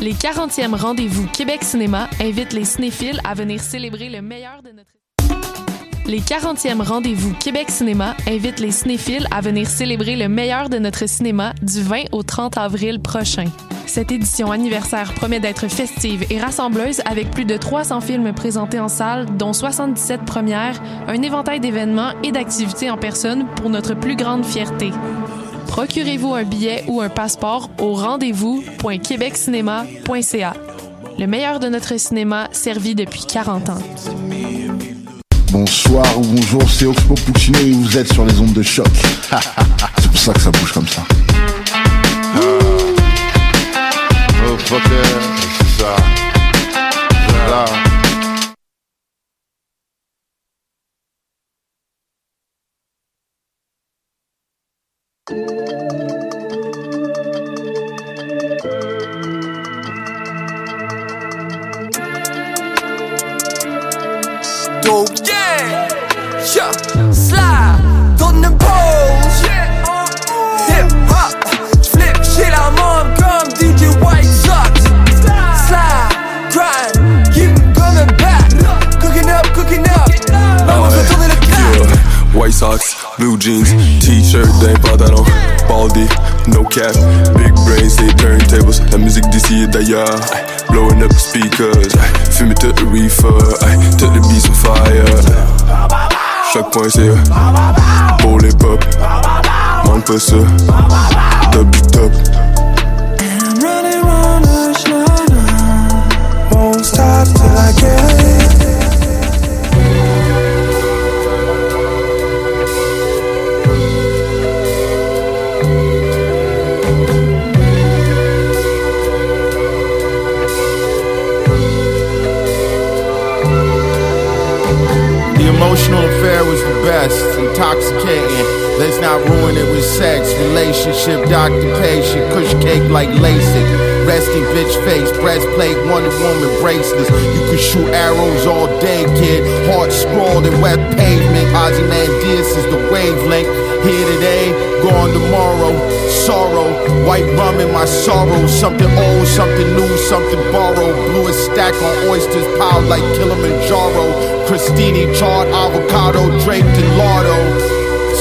Les 40e rendez-vous Québec Cinéma invitent les cinéphiles à venir célébrer le meilleur de notre les 40e rendez-vous Québec Cinéma invitent les cinéphiles à venir célébrer le meilleur de notre cinéma du 20 au 30 avril prochain. Cette édition anniversaire promet d'être festive et rassembleuse avec plus de 300 films présentés en salle, dont 77 premières, un éventail d'événements et d'activités en personne pour notre plus grande fierté. Procurez-vous un billet ou un passeport au rendez-vous.québeccinéma.ca. Le meilleur de notre cinéma servi depuis 40 ans. Bonsoir ou bonjour, c'est Oxpo Puccino et vous êtes sur les ondes de choc. c'est pour ça que ça bouge comme ça. Oh, fuck ça. Dope, yeah, yeah, slide, donne une pause, hip hop, flip shit la mob comme DJ White Sox, slide, grind, keep coming back, cooking up, cooking up, vamos a tourner le crack. White Sox, blue jeans, t-shirt d'un pantalon, baldy, no cap, big brains, les turntables, la musique d'ici d'ailleurs, ay, blowing up the speakers, ay, fumer tout le reefer, tout le beats on fire. Chaque point c'est pour les pop, manque pas ça, top du. I'm running round the won't stop till I get it. Emotional affair was the best, intoxicating. Let's not ruin it with sex, relationship, occupation, kush cake like LASIK. Resting bitch face, breastplate, Wonder Woman bracelets. You can shoot arrows all day, kid. Heart scrawled in wet pavement. Ozymandias is the wavelength. Here today, gone tomorrow. Sorrow, white rum in my sorrow. Something old, something new, something borrowed. Blew a stack on oysters piled like Kilimanjaro. Christini charred avocado draped in lardo.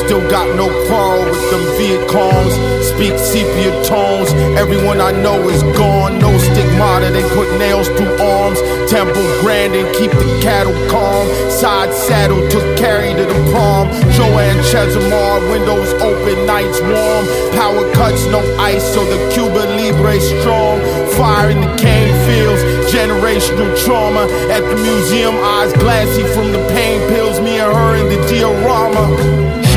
Still got no quarrel with them Vietcongs. Speak sepia tones. Everyone I know is gone. No stigmata. They put nails through arms. Temple grand and keep the cattle calm. Side saddle took carry to the prom. Joanne Chesimar. Windows open, nights warm. Power cuts, no ice, so the Cuba Libre strong. Fire in the cane fields. Generational trauma. At the museum, eyes glassy from the pain pills. Me and her in the diorama.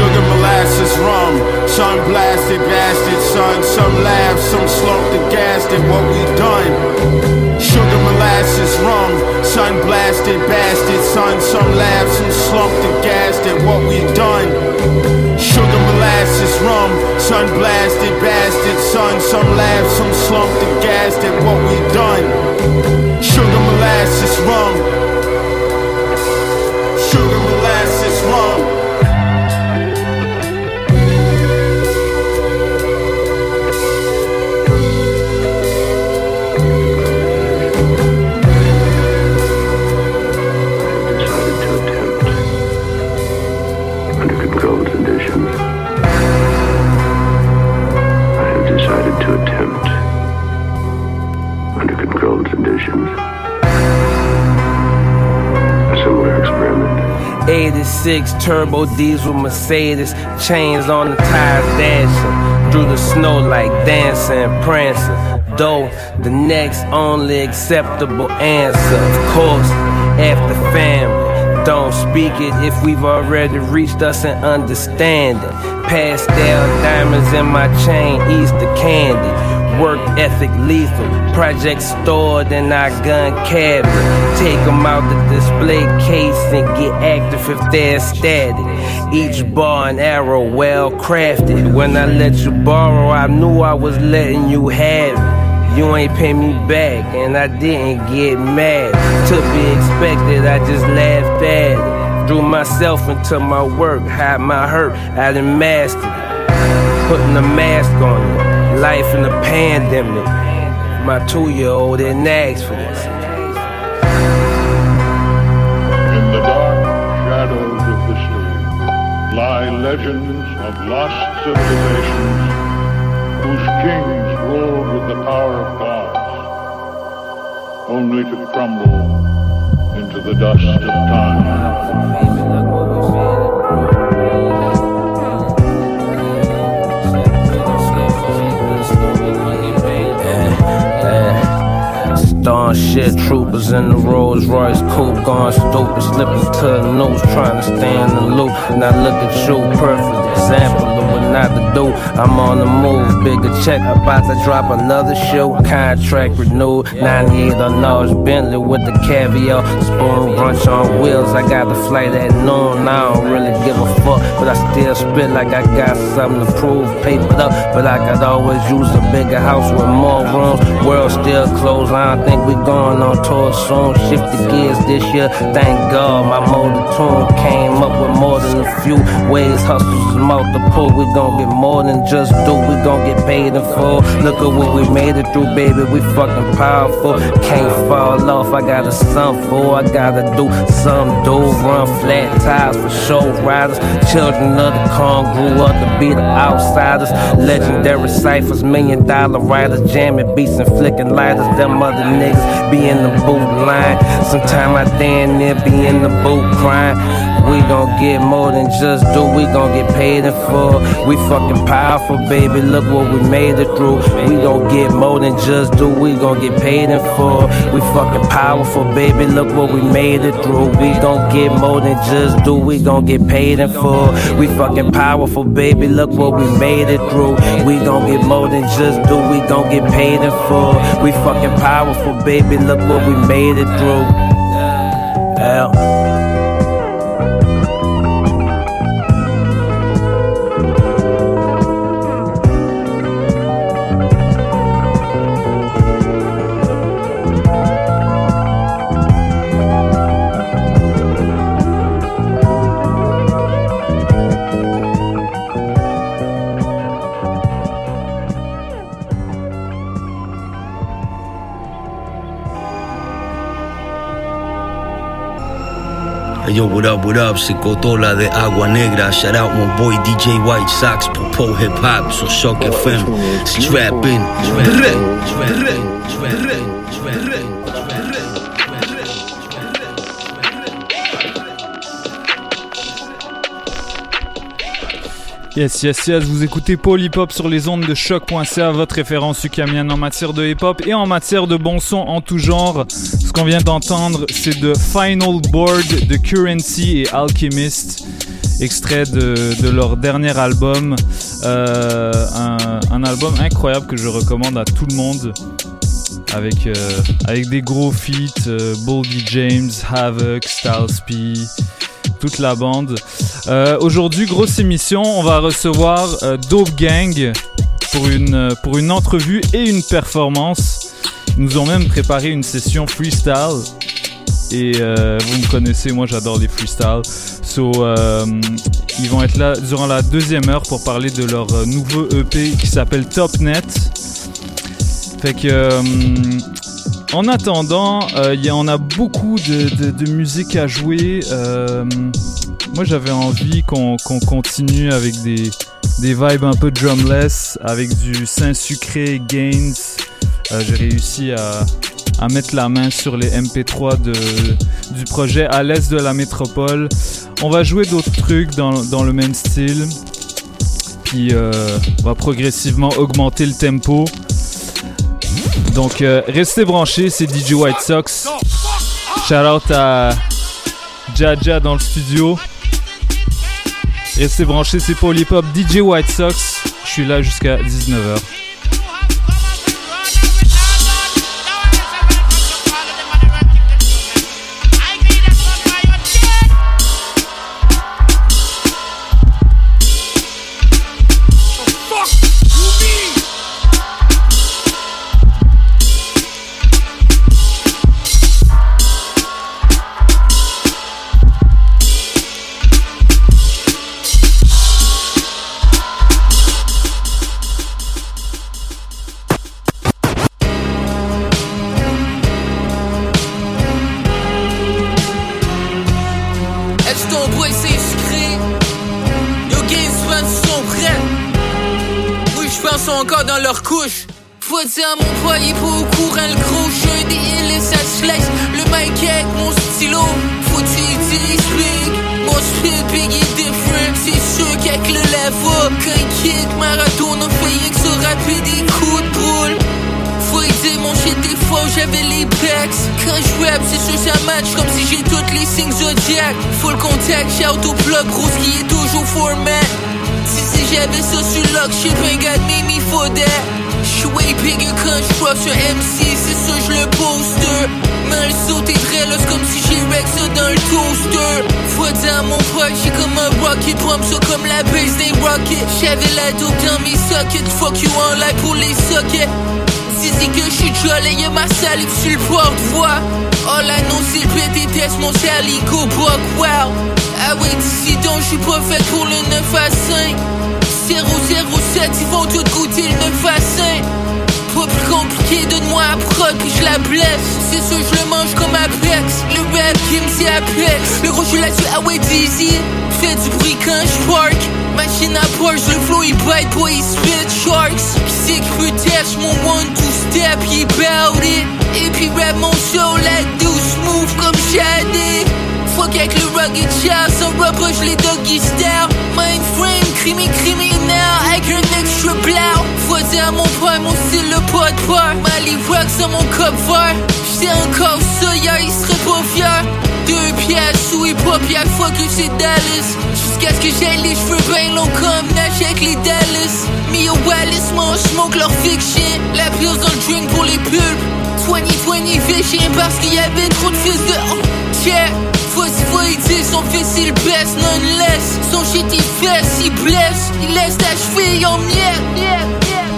Sugar molasses rum, sun blasted bastard son. Some laugh, some slumped and gassed at what we done. Sugar molasses rum, sun blasted bastard son. Some laugh, some slumped and gassed at what we done. Sugar molasses rum, sun blasted bastard son. Some laugh, some slumped and gassed at what we done. Sugar molasses rum. Sugar molasses rum. 86 turbo diesel Mercedes, chains on the tires dashing through the snow like dancing, prancing. Though the next only acceptable answer, of course, after family. Don't speak it if we've already reached us an understanding. Pastel diamonds in my chain, Easter candy. Work ethic lethal. Project stored in our gun cabinet. Take them out the display case and get active if they're static. Each bar and arrow well crafted. When I let you borrow, I knew I was letting you have it. You ain't pay me back, and I didn't get mad. To be expected, I just laughed at it. Threw myself into my work, hide my hurt, I done mastered. Putting a mask on it, life in a pandemic. My two year old didn't ask for this. In the dark shadows of history lie legends of lost civilizations whose kings ruled with the power of gods, only to crumble into the dust of time. Shit, troopers in the Rolls Royce coupe, gone stupid, slipping to the news, trying to stay in the loop. Now look at you, perfect example of what not to do. I'm on the move, bigger check, about to drop another show. Contract renewed, 98 on Nars Bentley with the caviar, spoon brunch on wheels. I got the flight at noon, I don't really give a fuck, but I still spit like I got something to prove. Papered up, but I could always use a bigger house with more rooms. World still closed, I don't think we going on tour soon. Shift the gears this year, thank God. My motor tune came up with more than a few ways. Hustles multiple, we gon' get more than just do. We gon' get paid in full. Look at what we made it through, baby. We fucking powerful. Can't fall off. I got a son for. I gotta do some do. Run flat tires for show riders. Children of the corn grew up to be the outsiders. Legendary ciphers, million dollar writers, jamming beats and flicking lighters. Them other niggas be in the boot line. Sometime I damn near be in the boot crying. We gon' get more than just do. We gon' get paid in full. We fucking powerful, baby. Look what we made it through. We gon' get more than just do. We gon' get paid in full. We fucking powerful, baby. Look what we made it through. We gon' get more than just do. We gon' get paid in full. We fucking powerful, baby. Look what we made it through. We gon' get more than just do. We gon' get paid in full. We fucking powerful, baby. Look what we made it through. Yo, what up, what up? C'est Cotola de Agua Negra. Shout out my boy DJ White Sox, Popo Hip Hop, sur Shock FM. Strap in. Yes, yes, yes, vous écoutez Hop sur les ondes de choc.ca, votre référence ukamienne en matière de hip hop et en matière de bon son en tout genre. Ce qu'on vient d'entendre, c'est de Final Board de Currency et Alchemist, extrait de, de leur dernier album. Euh, un, album incroyable que je recommande à tout le monde avec, euh, avec des gros feats, euh, Boldy James, Havoc, Styles toute la bande. Euh, Aujourd'hui, grosse émission, on va recevoir euh, Dope Gang pour une, euh, pour une entrevue et une performance. Nous ont même préparé une session freestyle. Et vous me connaissez, moi j'adore les freestyles. So, ils vont être là durant la deuxième heure pour parler de leur nouveau EP qui s'appelle Topnet. Fait que en attendant, euh, y on a beaucoup de, musique à jouer. Euh, moi, j'avais envie qu'on continue avec des, vibes un peu drumless, avec du saint sucré Gains. Euh, J'ai réussi à, mettre la main sur les MP3 de, du projet à l'est de la métropole. On va jouer d'autres trucs dans, dans le même style. Puis on va progressivement augmenter le tempo. Donc euh, restez branchés, c'est DJ White Sox. Shout out à Jaja dans le studio. Restez branchés, c'est Hop, DJ White Sox. Je suis là jusqu'à 19h. J'avais les. Quand je rap, c'est sûr ça match comme si j'ai toutes les signes zodiac. Full contact, shout au plug, rose qui est toujours format. Si si j'avais ça sur lock, shit, ain't got me, me for that. J'suis way bigger quand j'proc sur MC, c'est ça j'le poster. Mais le saut est très c'est comme si j'ai wreck ça dans le toaster. Faut dire mon pote, j'ai comme un rocket, pump ça comme la base des rockets. J'avais la dope dans mes sockets, fuck you en pour les sockets. Zizi que j'suis jolé, y'a ma salive sur le porte-voix. All I know c'est le PTTS, mon salico buck, wow. Ah ouais, d'ici donc j'suis pas fait pour le 9 à 5. 007, ils vont tout goûter le 9 à 5. Pas plus compliqué, donne-moi un prod puis je la blesse. C'est sûr, je le mange comme Apex. Le rap qui me dit Apex. Le gros, je là-dessus, ah ouais, Dizzy. Fais du bruit quand je park. Machine à Porsche, le flow il bite, boy, il spit sharks. Qui c'est qui peut mon one, two step, il bout it. Et puis rap mon show, like do smooth comme Shady. Fuck avec le rugged child, sans je les doggy style. Mindframe, crimi criminel, avec un extra. Faut dire à mon poids, mon style, le pot de peur. Mali rock sur mon cover. J'sais encore hier, il serait pas fier. Deux pièces ou hip-hop, y'a fuck you, c'est Dallas. Jusqu'à ce que j'aille les cheveux bien longs comme Nash avec les Dallas. Mia Wallace, mange, smoke leur fiction. La pire dans le drink pour les pulpes. 2020 vision parce qu'il y avait trop de fils de. Oh, yeah. Faut faut il dit son fils il baisse nonetheless. Son shit il fesse, il blesse. Il laisse ta cheville en miettes. Yeah, yeah.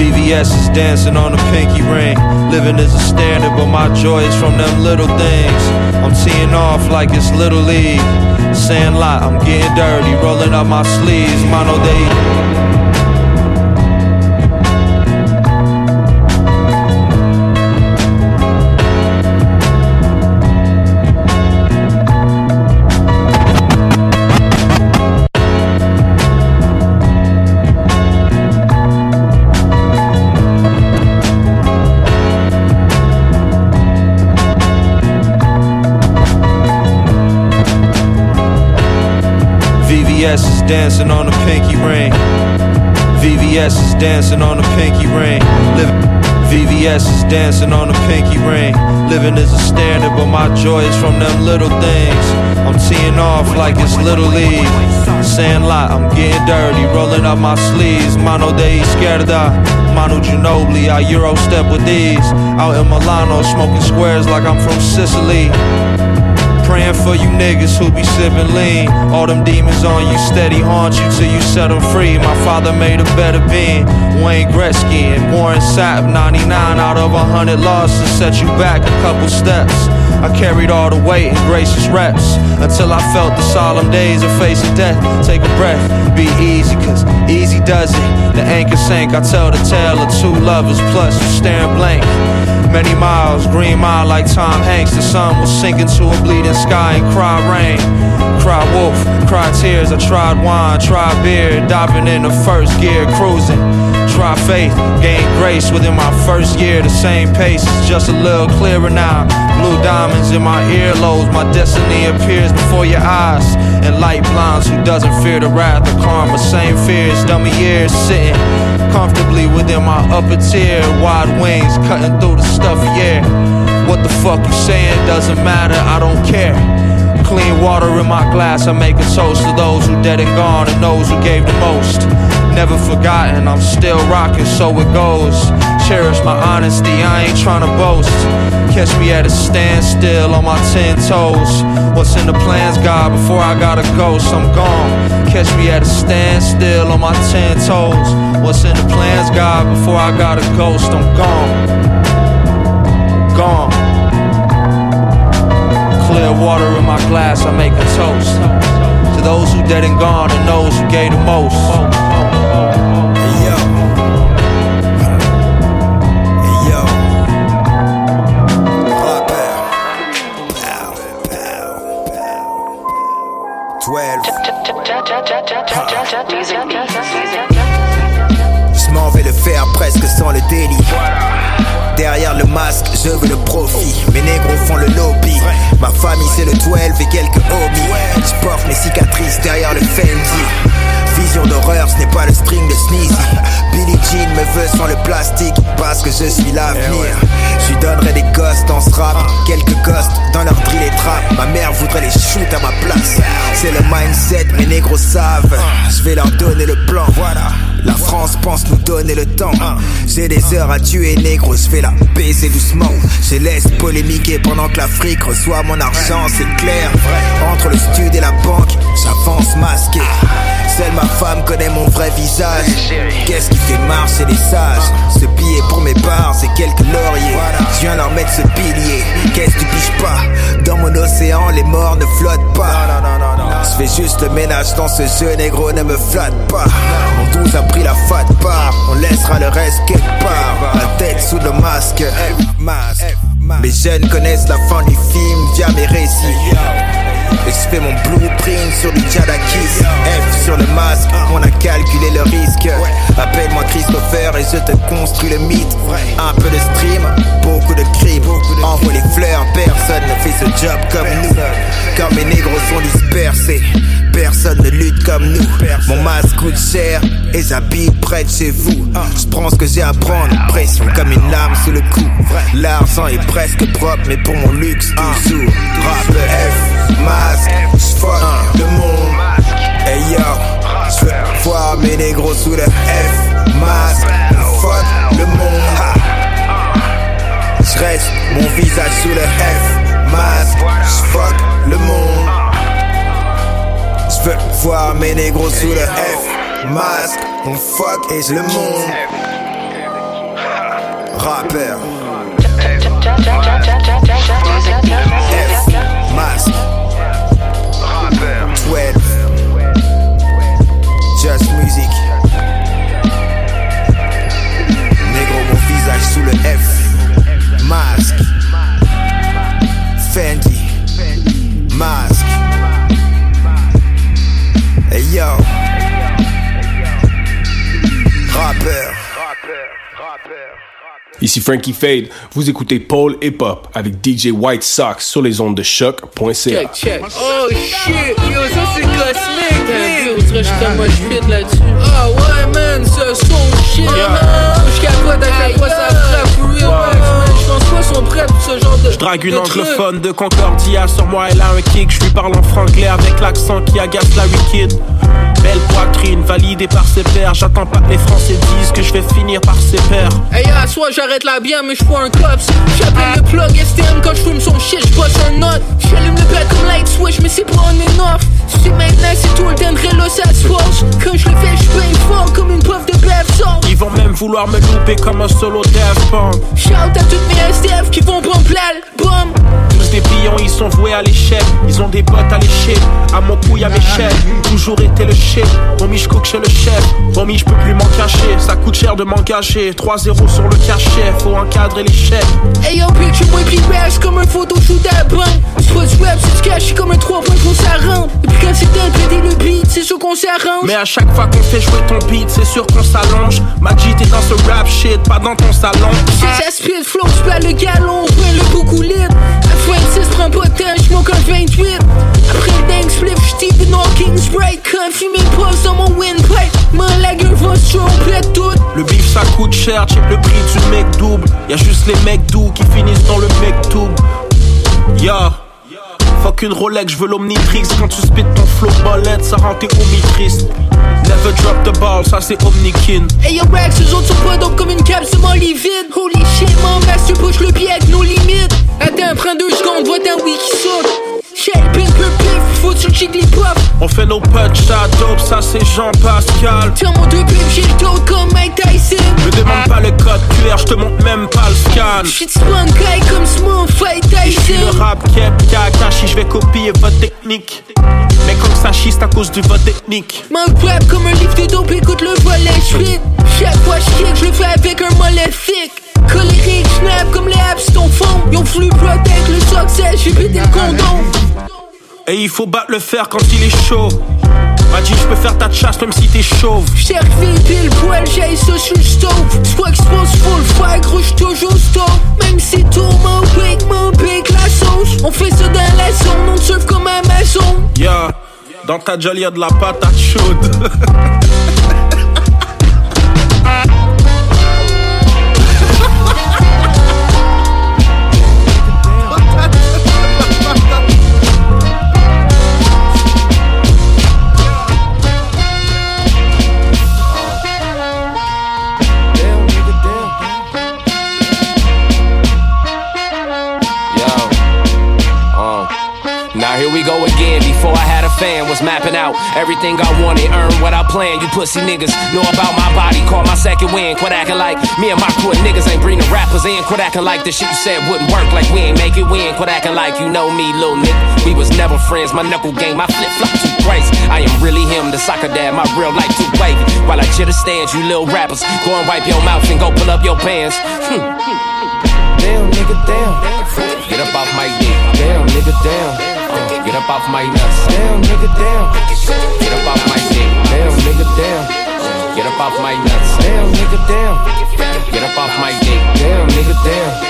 VVS is dancing on a pinky ring. Living is a standard, but my joy is from them little things. I'm teeing off like it's Little League. Sandlot, I'm getting dirty, rolling up my sleeves. Mono day. Dancing on a pinky ring. VVS is dancing on a pinky ring. Liv- VVS is dancing on a pinky ring. Living is a standard, but my joy is from them little things. I'm teeing off like it's Little League. Sandlot, I'm getting dirty, rolling up my sleeves. Mano de izquierda, Manu Ginobili. I Euro step with these. Out in Milano, smoking squares like I'm from Sicily. Praying for you niggas who be sipping lean. All them demons on you steady haunt you till you set them free. My father made a better being. Wayne Gretzky and Warren Sapp, 99 out of 100 losses set you back a couple steps. I carried all the weight in gracious reps until I felt the solemn days of facing death. Take a breath, be easy, cause easy does it. The anchor sank, I tell the tale of two lovers plus you staring blank. Many miles, green mile like Tom Hanks. The sun was sinking to a bleeding sky and cry rain. Cry wolf, cry tears. I tried wine, tried beer, diving in the first gear, cruising. Try faith, gain grace within my first year. The same pace, just a little clearer now. Blue diamonds in my earlobes, my destiny appears before your eyes. And light blinds who doesn't fear the wrath of karma. Same fears, dummy ears sitting comfortably within my upper tier. Wide wings cutting through the stuffy air. What the fuck you saying doesn't matter, I don't care. Clean water in my glass, I make a toast to those who dead and gone and those who gave the most. Never forgotten, I'm still rocking, so it goes. Cherish my honesty, I ain't trying to boast. Catch me at a standstill on my ten toes. What's in the plans, God? Before I gotta ghost, I'm gone. Catch me at a standstill on my ten toes. What's in the plans, God? Before I gotta ghost, I'm gone. Gone. Clear water in my glass, I make a toast. To those who dead and gone and those who gave the most. Je m'en vais le faire presque sans le délit. Derrière le masque, je veux le profit. Mes négros font le lobby. Ma famille, c'est le 12 et quelques hobbies. Je porte mes cicatrices derrière le Fendi. Vision d'horreur, ce n'est pas le string de Sneezy. Billie Jean me veut sans le plastique parce que je suis l'avenir. Je lui donnerai des ghosts dans ce rap, quelques ghosts dans leur drill et trap. Ma mère voudrait les shoot à ma place. C'est le mindset, mes négros savent. Je vais leur donner le plan. Voilà. La France pense nous donner le temps. J'ai des heures à tuer, négro, je vais la baiser doucement. Laisse polémiquer pendant que l'Afrique reçoit mon argent, c'est clair. Entre le stud et la banque, j'avance masqué. Seule ma femme connaît mon vrai visage. Qu'est-ce qui fait marcher les sages? Ce billet pour mes bars et quelques lauriers. Je viens leur mettre ce pilier. Qu'est-ce que tu piges pas? Dans mon océan, les morts ne flottent pas. Je fais juste le ménage dans ce jeu, négro, ne me flatte pas. Mon 12 a pris la fat part. On laissera le reste quelque part. La tête sous le masque. Mes jeunes connaissent la fin du film via mes récits. Et je fais mon blueprint sur du Jadakis F sur le masque, on a calculé le risque. Appelle-moi Christopher et je te construis le mythe. Un peu de stream, beaucoup de crimes. Envoie les fleurs, personne ne fait ce job comme nous. Quand mes négros sont dispersés Personne ne lutte comme nous. Mon masque coûte cher et j'habite près de chez vous. Je prends ce que j'ai à prendre, pression comme une lame sous le cou. L'argent est presque propre mais pour mon luxe toujours. Rap F, masque, j'fuck le monde. Hey yo, j'veux voir mes négros sous le F, masque, fuck le monde. J'reste mon visage sous le F, masque, j'fuck le monde J'veux voir mes négros sous le F, masque, on fuck et le monde Rappeur. F, masque. 12 Just music. Négro mon visage sous le F. Masque. Fendi. Masque yo Rappeur Ici Frankie Fade, vous écoutez Paul Hip Hop avec DJ White Sox sur les ondes de choc.ca. Check, check. Oh shit, yo, ça c'est cosmique. T'as vu, on dirait que j'étais moi je là-dessus. Ah ouais, man, ça son shit, man. Je capote à quel point ça frappe for real, man. Je pense pas sont prêts pour ce genre de. Je drague une de anglophone de Concordia sur moi, elle a un kick. Je lui parle en franglais avec l'accent qui agace la wicked. Belle poitrine, validée par ses pairs. J'attends pas que les Français disent que je vais finir par ses pairs. Hey, à soi, j'arrête la bien, mais j'fais un cops. J'appelle le plug STM quand j'fume son shit, j'bosse un note. J'allume le pad comme light switch, mais c'est pas off. Tu sais maintenant, c'est tout le temps de ça se. Vouloir me louper comme un solo Daft Punk. Shout à toutes mes STF qui vont pomper l'album. Tous des pions, ils sont voués à l'échec. Ils ont des bottes à lécher. À mon couille, à mes chaînes. Toujours été le shit. Homie, je cook chez le chef. Homie, je peux plus m'en cacher. Ça coûte cher de m'engager. 3-0 sur le cachet. Faut encadrer les chefs. Hey yo, bitch, moi pis bash comme un photoshoot à bain. Pas du web, c'est c'est comme un 3 points qu'on s'arrête. Et puis quand c'est un PD le beat, c'est sûr qu'on s'arrange. Mais à chaque fois qu'on fait jouer ton beat, c'est sûr qu'on s'allonge. Magic, t'es dans ce rap shit, pas dans ton salon. Si ça speed flow, j'père le galon, point le beaucoup libre. À 26, prends pas de temps, j'monte un 28. Après le dang split, j'tip une Hawking Sprite. Quand fumer pose dans mon windpipe, mon lager va se complète tout. Le bif ça coûte cher, check le prix du mec double. Y'a juste les mecs doux qui finissent dans le mec tube. Yeah. Fuck une Rolex, je veux l'Omnitrix. Quand tu spit ton flow bolette, ça rend tes homies tristes. Never drop the ball, ça c'est Omnikin. Hey yo, Rex, eux autres sont pas dope comme une capsule molly vide. Holy shit, mon masse, tu push le pied avec nos limites. Attends, prends deux secondes, vois d'un wiki saute. Pif, faut sur Jigglypuff. On fait nos punch, ça dope, ça c'est Jean-Pascal. Tiens mon deux pubs, j'ai le dos comme Mike Tyson. Me demande pas le code QR, je te montre même pas le scan. J'suis de spawn guy comme Smooth Fight Et j'suis Tyson. le rap cap, caca, si je vais copier votre technique. Mais comme ça chiste à cause du vote technique. Rap comme un livre de dope, écoute le volet shit. Chaque fois je kick, je le fais avec un maléfique. Colérique, snap comme les apps ton fond. Ils ont voulu protect le succès, j'ai pété le condom. Et il faut battre le fer quand il est chaud. M'a dit, je peux faire ta chasse même si t'es chauve. Cher pile poil, j'ai sur le stove. Soit expose full fire, rouge toujours stop. Même si tout mon pic, mon pic, la sauce. On fait ça dans la zone, on surfe comme Amazon. Yeah, dans ta jolie y'a de la patate chaude. go again. Before I had a fan, was mapping out everything I wanted, earn what I planned. You pussy niggas know about my body, call my second win. Quit acting like me and my crew niggas ain't bringing rappers in. Quit acting like the shit you said wouldn't work, like we ain't make it win. Quit acting like you know me, little nigga. We was never friends. My knuckle game, my flip flop too crazy. I am really him, the soccer dad. My real life too wavy. While I chitter stands, you little rappers, go and wipe your mouth and go pull up your pants. Hmm. Damn, nigga, damn. Get up off my dick. Damn, nigga, damn. Get up off my nuts. Damn, nigga, damn. Get up off my dick. Damn, nigga, damn. Get up off my nuts. Damn, nigga, damn. Get up off my dick. Damn, nigga, damn.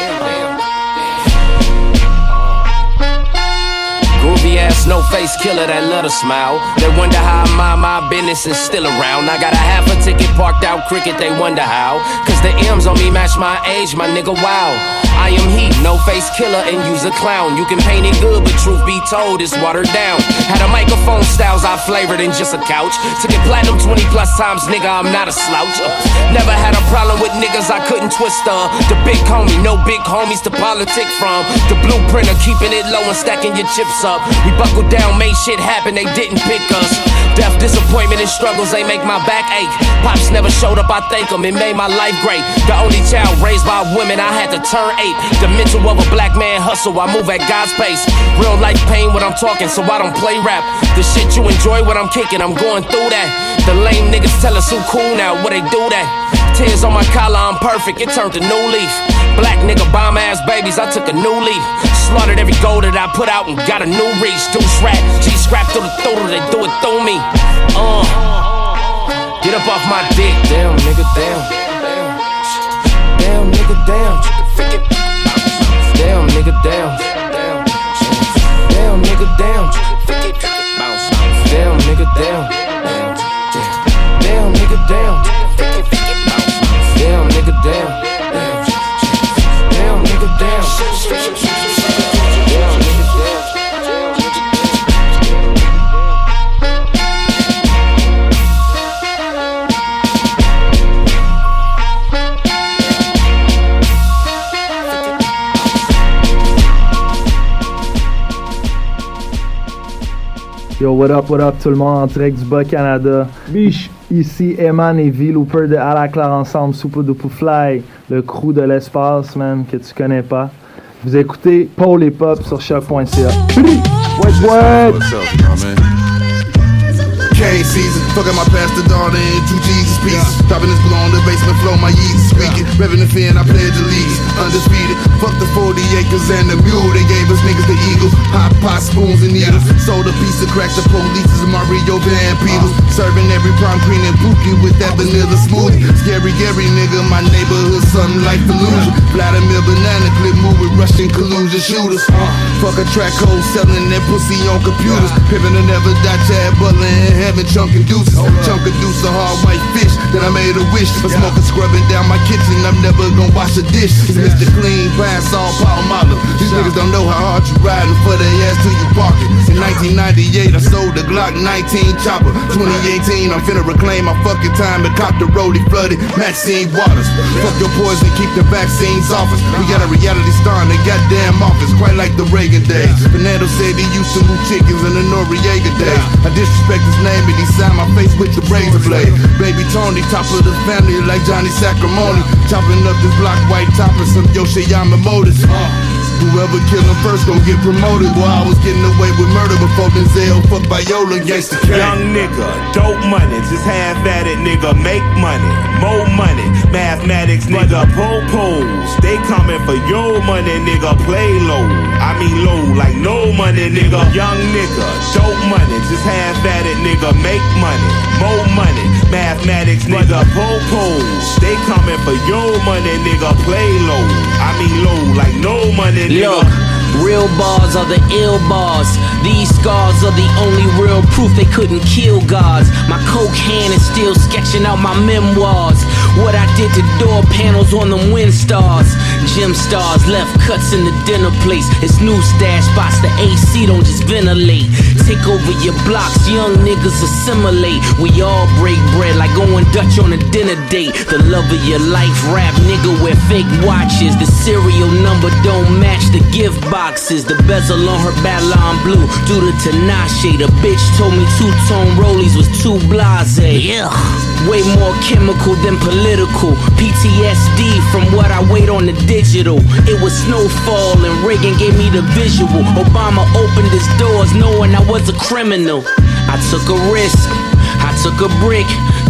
Groovy ass, no face killer that let her smile. They wonder how mind my business is still around. I got a half a ticket parked out cricket, they wonder how. Cause the M's on me match my age, my nigga, wow. I am he, no face killer, and use a clown. You can paint it good, but truth be told, it's watered down. Had a microphone styles I flavored in just a couch. Took it platinum 20 plus times, nigga, I'm not a slouch. Uh, never had a problem with niggas I couldn't twist uh. The big homie, no big homies to politic from. The blueprint of keeping it low and stacking your chips up. We buckled down, made shit happen, they didn't pick us. Death, disappointment, and struggles, they make my back ache. Pops never showed up, I thank them, it made my life great. The only child raised by women, I had to turn eight. The mental of a black man hustle, I move at God's pace. Real life pain when I'm talking, so I don't play rap. The shit you enjoy when I'm kicking, I'm going through that. The lame niggas tell us who cool now, what they do that. Tears on my collar, I'm perfect, it turned to new leaf. Black nigga bomb ass babies, I took a new leaf. Slaughtered every goal that I put out and got a new reach. Deuce rap, G scrap through the throat, they do it through me. Uh, get up off my dick, damn nigga, damn. Damn nigga, damn. Damn nigga, damn. Damn nigga, damn. Damn nigga, damn. Damn nigga, damn. Damn nigga, damn. Yo, what up, what up tout le monde? En direct du Bas-Canada. Biche. Ici Eman et V Looper de À la Claire Ensemble, Soupe de Fly, le crew de l'espace, man, que tu connais pas. Vous écoutez Paul et Pop sur choc.ca. What, what? What's up, my man? Cane season, fucking my pastor daughter in two Jesus pieces. Dropping this below on the basement floor, my Yeezy speaking. Revving the fin, I pledge allegiance. Undisputed, fuck the 40 acres and the mule. They gave us niggas the eagles. Hot pot, spoons and needles. Sold a piece of crack to police is Mario Van Peebles. Serving every prom queen and Pookie with that vanilla smoothie. Scary Gary nigga, my neighborhood, something like illusion. Vladimir banana clip moving, Russian collusion shooters. Uh. Fuck a track hole, selling that pussy on computers. Pimpin' to never die, Chad Butler in heaven, chunkin' deuces. Chunk a deuce of hard white fish, then I made a wish. For smoking, scrubbing down my kitchen, I'm never gonna wash a dish. It's Mr. Clean, pass all Palmolive. These niggas don't know how hard you riding for their ass till you park it. In 1998, I sold the Glock 19 chopper. 2018, I'm finna reclaim my fucking time and cop the rollie flooded Maxine Waters. Fuck your poison, keep the vaccines off us. We got a reality star in the goddamn office, quite like the Reagan days. Fernando said he used to move chickens in the Noriega days. I disrespect his name and he signed my face with the razor blade. Baby Tony, top of the family like Johnny Sacramone. Chopping up this block white topper, some Yoshiyama motors. Uh, whoever kill him first gon' get promoted. Boy, I was getting away with murder before Denzel fucked Viola against the Young nigga, dope money, just half at it, nigga. Make money, more money, mathematics, nigga. Propose, they coming for your money, nigga. Play low, I mean low, like no money, nigga. Young nigga, dope money, just half at it, nigga. Make money, more money, mathematics, nigga. Propose, they coming for your money, nigga. Play low, I mean low, like no money, nigga. Look, real bars are the ill bars. These scars are the only real proof they couldn't kill gods. My coke hand is still sketching out my memoirs. What I did to door panels on them wind stars. Gym stars left cuts in the dinner place. It's new stash spots, the AC don't just ventilate. Take over your blocks, young niggas assimilate. We all break bread like going Dutch on a dinner date. The love of your life, rap nigga wear fake watches. The serial number don't match the gift boxes. The bezel on her Ballon blue due to Tinashe. The bitch told me two tone rollies was too blase. Yeah. Way more chemical than political. PTSD from what I wait on the digital. It was snowfall and Reagan gave me the visual. Obama opened his doors knowing I was a criminal. I took a risk. I took a brick.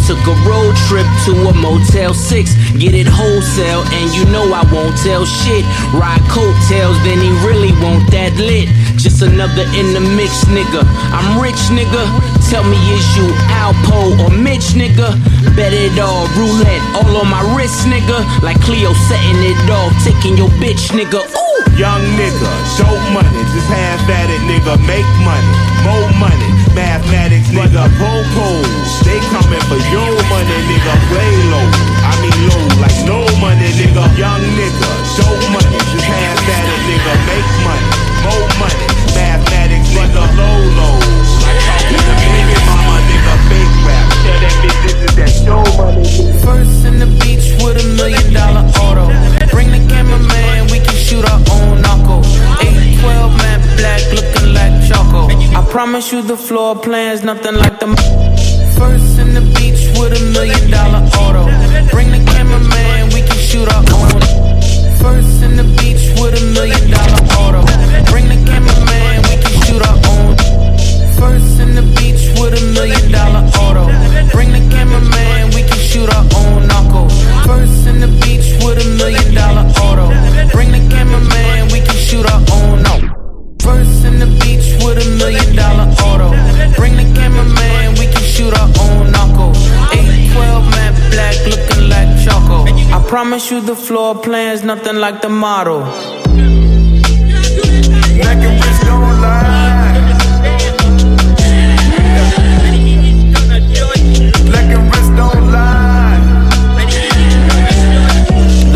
Took a road trip to a Motel 6. Get it wholesale, and you know I won't tell shit. Ride coattails, then he really won't that lit. Just another in the mix, nigga. I'm rich, nigga. Tell me, is you Alpo or Mitch, nigga? Bet it all, roulette, all on my wrist, nigga. Like Cleo setting it off, taking your bitch, nigga. Ooh! Young nigga, dope money, just half at it, nigga. Make money, more money, mathematics, nigga. Propose, they coming for your money, nigga. Play low, I mean low, like no money, nigga. Young nigga, dope money, just half at it, nigga. Make money, more money, mathematics, nigga. Low, low, money. First in the beach with a million dollar auto. Bring the cameraman, we can shoot our own knuckle. 812 matte black, looking like Choco. I promise you the floor plans, nothing like the. First in the beach with a million dollar auto. Bring the cameraman, we can shoot our own. First in the beach with a million dollar auto. First in the beach with a million dollar auto. Bring the cameraman, we can shoot our own knuckle. First in the beach with a million dollar auto. Bring the cameraman, we can shoot our own knuckle. First in the beach with a million dollar auto. Bring the cameraman, we can shoot our own knuckle. 812 matte black, looking like Choco. I promise you the floor plans, nothing like the model. Neck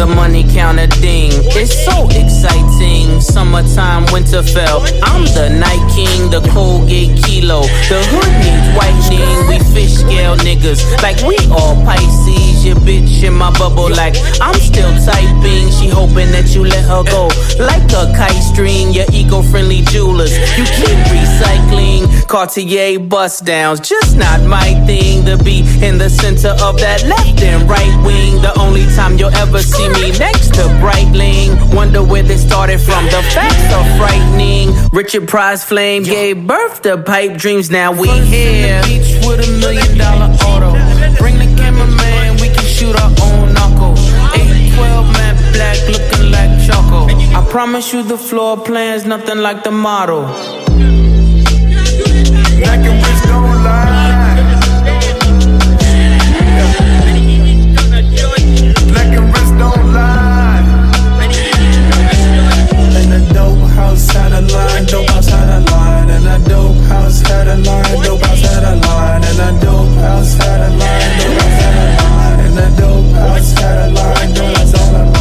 The money counter ding. It's so exciting. Summertime, winter fell. I'm the night king, the Colgate kilo. The hood needs whitening. We fish scale niggas. Like we all Pisces. Your bitch in my bubble. Like I'm still typing. She hoping that you let her go. Like a kite string. Your eco friendly jewelers. You keep recycling. Cartier bust downs. Just not my thing to be in the center of that left and right wing. The only time you'll ever see me next to Breitling. Wonder where they started from. The facts are frightening. Richard Price Flame gave birth to pipe dreams. Now we here. Beach with a million dollar auto. Bring the cameraman, we can shoot our own knuckle. 812 matte black, looking like Choco. I promise you the floor plans, nothing like the model. Neck and dope house had a line, dope house had a line, and a dope house had a line, dope house had a line, and a dope house had a line, dope house had a line.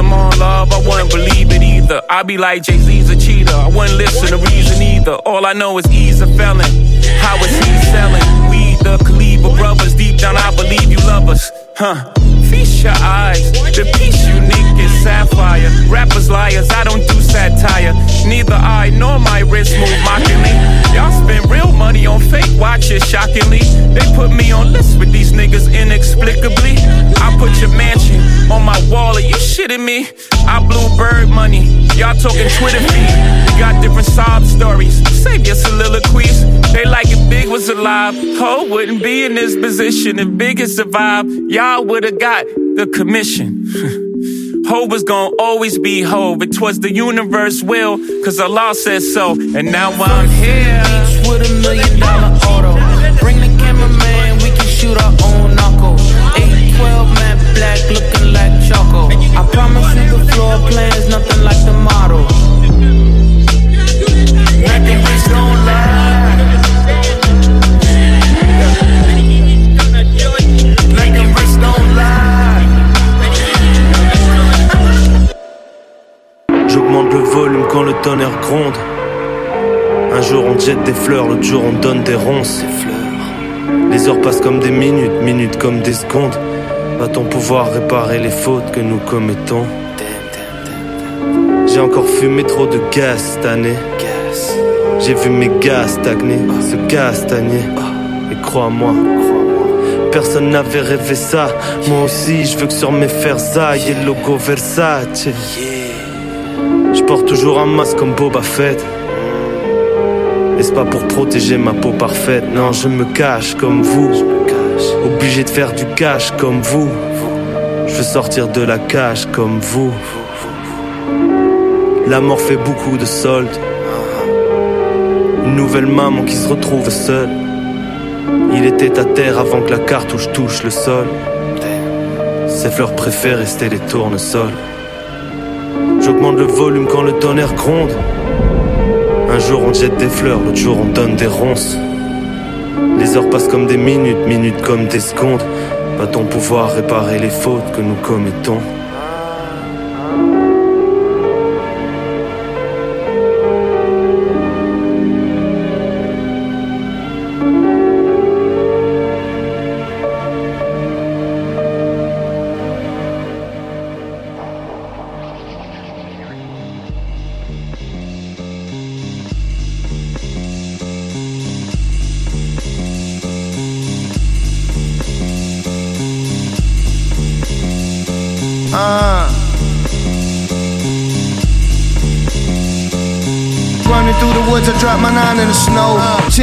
On love, I wouldn't believe it either. I be like Jay Z's a cheater, I wouldn't listen to reason either. All I know is he's a felon. How is he selling? We the Khalifa brothers, deep down I believe you love us, huh? feast your eyes. The piece unique is sapphire. Rappers liars, I don't do satire. Neither I nor my wrist move mockingly. Y'all spend real money on fake watches, shockingly. They put me on lists with these niggas inexplicably. I put your mansion on my wall, are you shitting me? I blew bird money, y'all talking Twitter feed. We got different sob stories, save your soliloquies. They like if Big was alive, Ho wouldn't be in this position. If Big had survived, y'all would've got the commission. Ho was gonna always be Ho, but twas the universe will, cause Allah said so. And now I'm here. Beach with a million dollar auto. Bring the cameraman, we can shoot our own knuckle. 812 matte black, looking like Choco. I promise you the floor plan is nothing like the model. Le volume quand le tonnerre gronde. Un jour on jette des fleurs, l'autre jour on donne des ronces. Les heures passent comme des minutes, minutes comme des secondes. Va-t-on pouvoir réparer les fautes que nous commettons? J'ai encore fumé trop de gaz cette année. J'ai vu mes gars stagner, se castagner. Et crois-moi, personne n'avait rêvé ça. Moi aussi, je veux que sur mes fers aille le logo Versace. Je porte toujours un masque comme Boba Fett. Et c'est pas pour protéger ma peau parfaite? Non, je me cache comme vous. Obligé de faire du cash comme vous. Je veux sortir de la cage comme vous. La mort fait beaucoup de soldes. Une nouvelle maman qui se retrouve seule. Il était à terre avant que la cartouche touche le sol. Ses fleurs préférées c'était les tournesols. J'augmente le volume quand le tonnerre gronde. Un jour on jette des fleurs, l'autre jour on donne des ronces. Les heures passent comme des minutes, minutes comme des secondes. Va-t-on pouvoir réparer les fautes que nous commettons?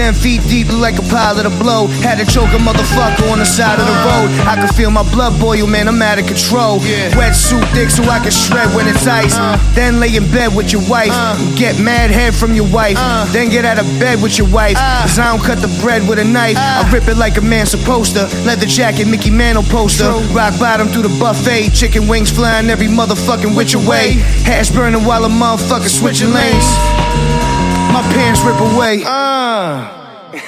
Ten feet deep, like a pile of the blow. Had to choke a motherfucker on the side of the road. I could feel my blood boil, man, I'm out of control. Wetsuit thick so I can shred when it's ice. Uh. Then lay in bed with your wife. Uh. Get mad head from your wife. Uh. Then get out of bed with your wife. Cause I don't cut the bread with a knife. I rip it like a man supposed to. Leather jacket, Mickey Mantle poster. Rock bottom through the buffet. Chicken wings flying every motherfucking which way. Hash burning while a motherfucker switching lanes. My pants rip away. Uh.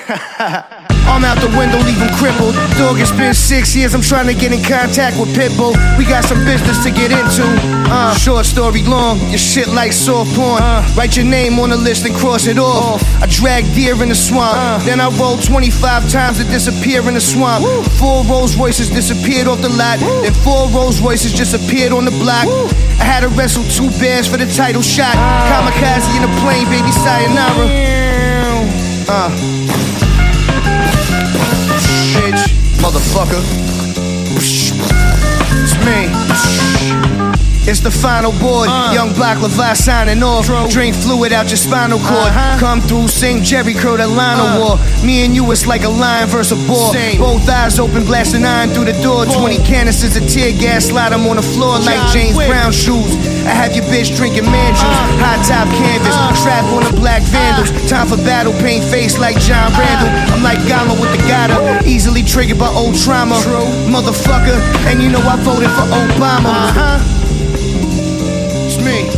I'm out the window, leave him crippled. Dog, it's been six years, I'm trying to get in contact with Pitbull. We got some business to get into. Uh, short story long, your shit like soft porn. Write your name on the list and cross it off. I drag deer in the swamp, then I roll 25 times to disappear in the swamp. Four Rolls Royces disappeared off the lot, then four Rolls Royces just appeared on the block. I had to wrestle two bears for the title shot. Kamikaze in a plane, baby, sayonara. Uh. Motherfucker. It's me. It's the final board. Young Black Levi signing off. Drink fluid out your spinal cord. Come through, sing Jerry Crow that line of war. Me and you, it's like a lion versus a boar. Both eyes open, blasting iron through the door. 20 canisters of tear gas, slide 'em on the floor like James Brown shoes. I have your bitch drinking man juice. Uh. High top canvas, uh. strap on the black uh. vandals. Time for battle, paint face like John Randall. I'm like Gama with the Gotta, easily triggered by old trauma. Motherfucker, and you know I voted for Obama. Uh-huh. It's me.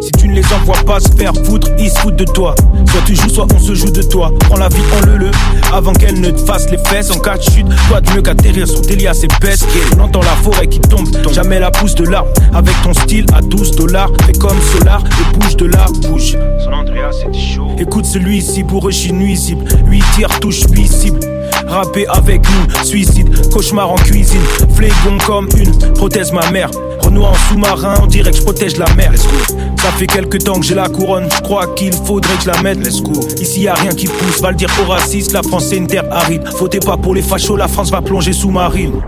Si tu ne les envoie pas se faire foutre, ils se foutent de toi. Soit tu joues, soit on se joue de toi. Prends la vie en le le, avant qu'elle ne te fasse les fesses. En cas de chute, quoi de mieux qu'atterrir sur tes liens, c'est best. On entend la forêt qui tombe, jamais la pousse de l'arbre. Avec ton style à 12 dollars, fais comme Solar et bouge de là, bouge. Son Andrea, c'était chaud. Écoute celui-ci, pour eux, je suis nuisible. 8 tirs, touche 8 cibles. Rapper avec nous, suicide, cauchemar en cuisine, flégon comme une prothèse ma mère. Renoir en sous-marin, on dirait que je protège la mer. Ça fait quelques temps que j'ai la couronne, je crois qu'il faudrait que je la mette. Let's go. Ici y a rien qui pousse, va le dire aux racistes, la France c'est une terre aride. Votez pas pour les fachos, la France va plonger sous-marine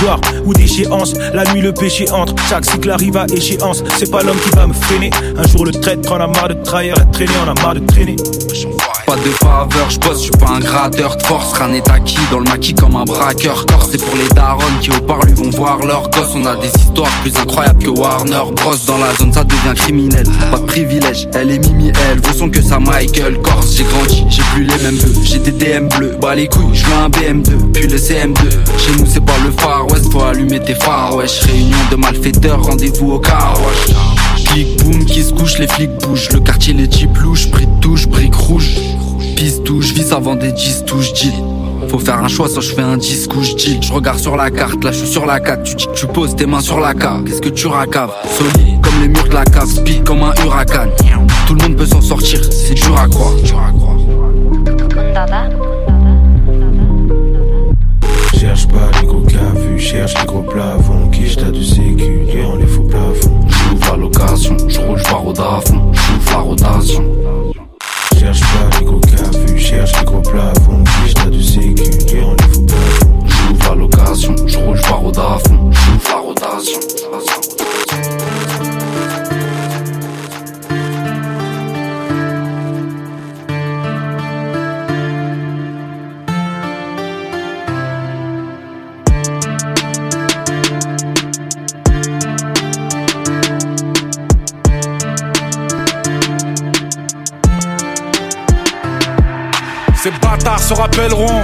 gloire ou d'échéance. La nuit, le péché entre. Chaque cycle arrive à échéance. C'est pas l'homme qui va me freiner. Un jour, le traître en a marre de trahir. Traîner, on a marre de traîner. De faveur, je bosse, je suis pas un gratteur de force, rien n'est acquis dans le maquis comme un braqueur. Corse, c'est pour les darons qui au parlu vont voir leurs gosses. On a des histoires plus incroyables que Warner Bros. Dans la zone, ça devient criminel. Pas de privilège, elle est Mimi, elle vaut son que ça Michael Corse. J'ai grandi, j'ai plus les mêmes vœux, j'ai des DM bleus. Bah les couilles, je un BM2, puis le CM2. Chez nous, c'est pas le Far West, faut allumer tes phares, wesh. Réunion de malfaiteurs, rendez-vous au car wesh. Clic boum qui se couche, les flics bougent. Le quartier les jeeps louches, prix de touche, briques rouges. Piste touche, vis avant des 10 touches, deal. Faut faire un choix, soit je fais un disque ou je deal. Je regarde sur la carte, là je suis sur la carte. Tu dis que tu poses tes mains sur la carte. Qu'est-ce que tu racaves? Solide comme les murs de la cave, speed comme un huracan. Tout le monde peut s'en sortir, c'est dur à croire. Cherche pas les gros cas vus, cherche les gros plafonds. Quiche t'as du sécu, dans les faux plafonds. J'ouvre à l'occasion, je roule, je pars au j'ouvre à rotation. Cherche pas cherche les gros plafonds. Quiche t'as du sécu, dans les faux plafonds. J'ouvre à l'occasion, je roule, je pars au dafon, j'ouvre à rotation. Bâtards se rappelleront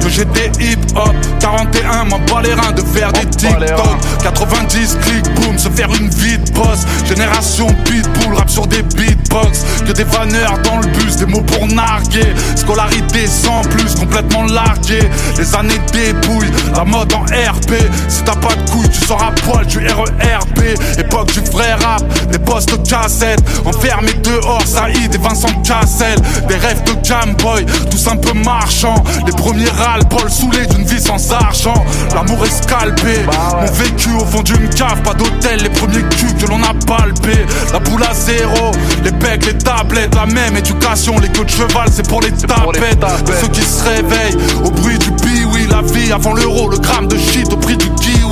que j'étais hip hop 41, m'en bats les reins de faire des TikTok. 90, clic, boom, se faire une vie de boss. Génération pitbull, rap sur des beatbox. Que des vanneurs dans le bus, des mots pour narguer. Scolarité sans plus, complètement largué Les années débouillent, la mode en RP Si t'as pas de couilles, tu sors à poil du RERP Époque du vrai rap, des postes cassettes Enfermés dehors, Saïd et Vincent Cassel. Des rêves de Jamboy, tous un peu marchands Les premiers râles, Paul saoulé d'une vie sans argent. L'amour est scalpé, mon vécu au fond d'une cave Pas d'hôtel, les premiers culs que l'on a palpé La boule à zéro, les pecs, les tablettes La même éducation, les queues de cheval c'est pour les tapettes. De ceux qui se réveillent au bruit du biwi La vie avant l'euro, le gramme de shit au prix du kiwi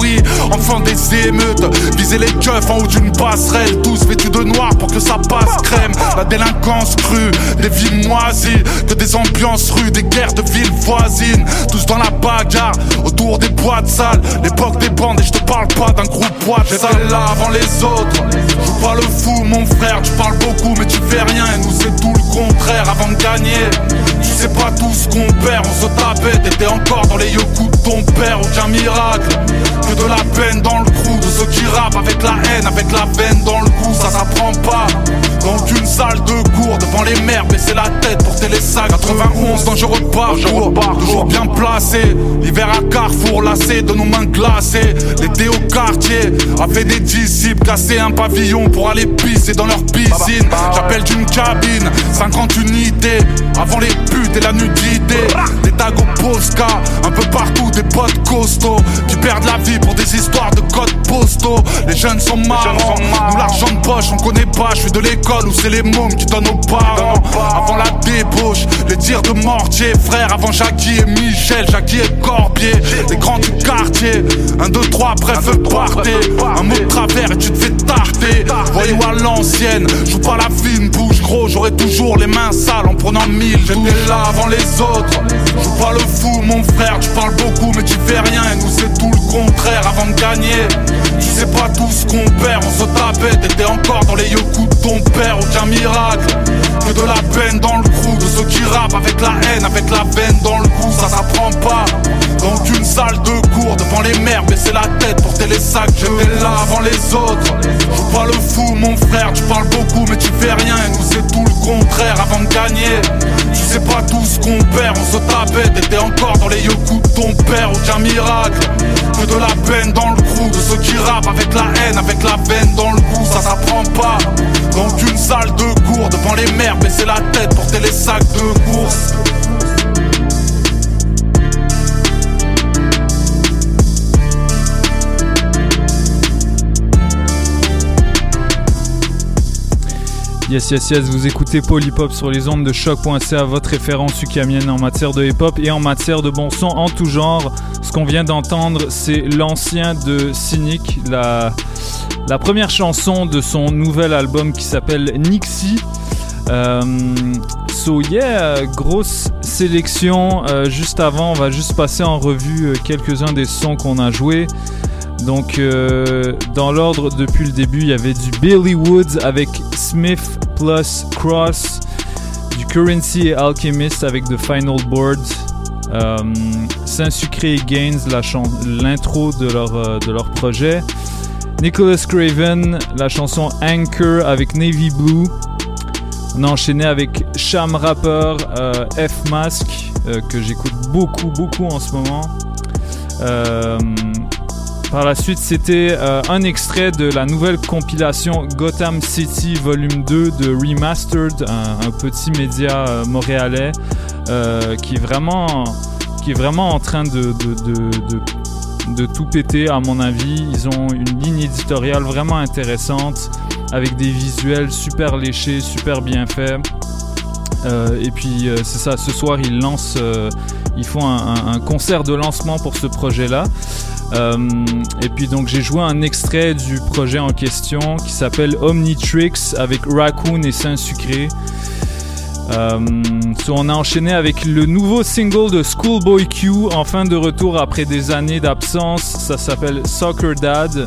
Enfant des émeutes, viser les keufs en haut d'une passerelle Tous vêtus de noir pour que ça passe crème. La délinquance crue, des vies moisies Que des ambiances rues, des guerres de villes voisines. Tous dans la bagarre, autour des boîtes sales L'époque des bandes et je te parle pas d'un groupe boîte sale là avant les autres, joue pas le fou mon frère Tu parles beaucoup mais tu fais rien. Et nous c'est tout le contraire Avant de gagner, sais pas tout ce qu'on perd. On se tapait, t'étais encore dans les yoku de ton père. Aucun miracle, que de la peine dans le crew De ceux qui rappent avec la haine, avec la veine dans le cou. Ça s'apprend pas dans une salle de cours Devant les mers, baisser la tête, porter les sacs. 91, dangereux parcours, toujours bien placé. L'hiver à Carrefour, lassé de nos mains glacées. L'été au quartier, a fait des disciples Casser un pavillon pour aller pisser dans leur piscine. J'appelle d'une cabine, 50 unités Avant les et la nudité. Des tags au Posca, un peu partout des potes costauds. Qui perdent la vie pour des histoires de codes postaux. Les jeunes sont marrants, nous l'argent de poche on connaît pas. Je suis de l'école où c'est les mômes qui donnent aux parents. Avant la débauche, les tirs de mortier. Frère avant Jackie et Michel, Jackie et Corbier. Les grands du quartier, 1, 2, 3 bref partez Un mot de travers et tu te fais tarter. Voyou à l'ancienne, joue pas la fine bouge gros J'aurai toujours les mains sales en prenant mille J'étais là avant les autres. Je parle le fou, mon frère, tu parles beaucoup, mais tu fais rien. Et nous, c'est tout le contraire avant de gagner. Tu sais pas tout ce qu'on perd, on se tapait. T'étais encore dans les yokus de ton père, aucun miracle. Que de la peine dans le crew, de ceux qui rappent avec la haine, avec la veine dans le cou, ça s'apprend pas. Dans une salle de cours, devant les mères, baisser la tête, porter les sacs, j'étais là avant les autres. Je parle le fou, mon frère, tu parles beaucoup, mais tu fais rien. Et nous, c'est tout le contraire avant de gagner. Tu sais pas compères, on se tapait, t'étais encore dans les yoku de ton père, aucun miracle. Que de la peine dans le crew, de ceux qui rappent avec la haine, avec la veine dans le cou, ça s'apprend pas. Donc une salle de cours, devant les mères, baisser la tête, porter les sacs de course. Yes, yes, yes, vous écoutez Polypop sur les ondes de choc.ca, votre référence ukamienne en matière de hip-hop et en matière de bon son en tout genre. Ce qu'on vient d'entendre, c'est l'ancien de Cynic, la, la première chanson de son nouvel album qui s'appelle Nixie. Euh, so yeah, grosse sélection. Euh, juste avant, on va juste passer en revue euh, quelques-uns des sons qu'on a joués. Donc, euh, dans l'ordre, depuis le début, il y avait du Billy Woods avec Smith plus Cross, du Currency et Alchemist avec The Final Board, euh, Saint-Sucré et Gaines, l'intro de, leur, euh, de leur projet, Nicholas Craven, la chanson Anchor avec Navy Blue. On a enchaîné avec Sham Rapper, F Mask, que j'écoute beaucoup, beaucoup en ce moment. Par la suite, c'était euh, un extrait de la nouvelle compilation Gotham City Volume 2 de Remastered, un, petit média euh, montréalais euh, qui, est vraiment, en train de, tout péter à mon avis. Ils ont une ligne éditoriale vraiment intéressante avec des visuels super léchés, super bien faits. et puis c'est ça, ce soir ils lancent, ils font un, concert de lancement pour ce projet-là. Euh, et puis donc j'ai joué un extrait du projet en question qui s'appelle Omnitrix avec Raccoon et Saint-Sucré. Euh, on a enchaîné avec le nouveau single de Schoolboy Q, enfin de retour après des années d'absence. Ça s'appelle Soccer Dad.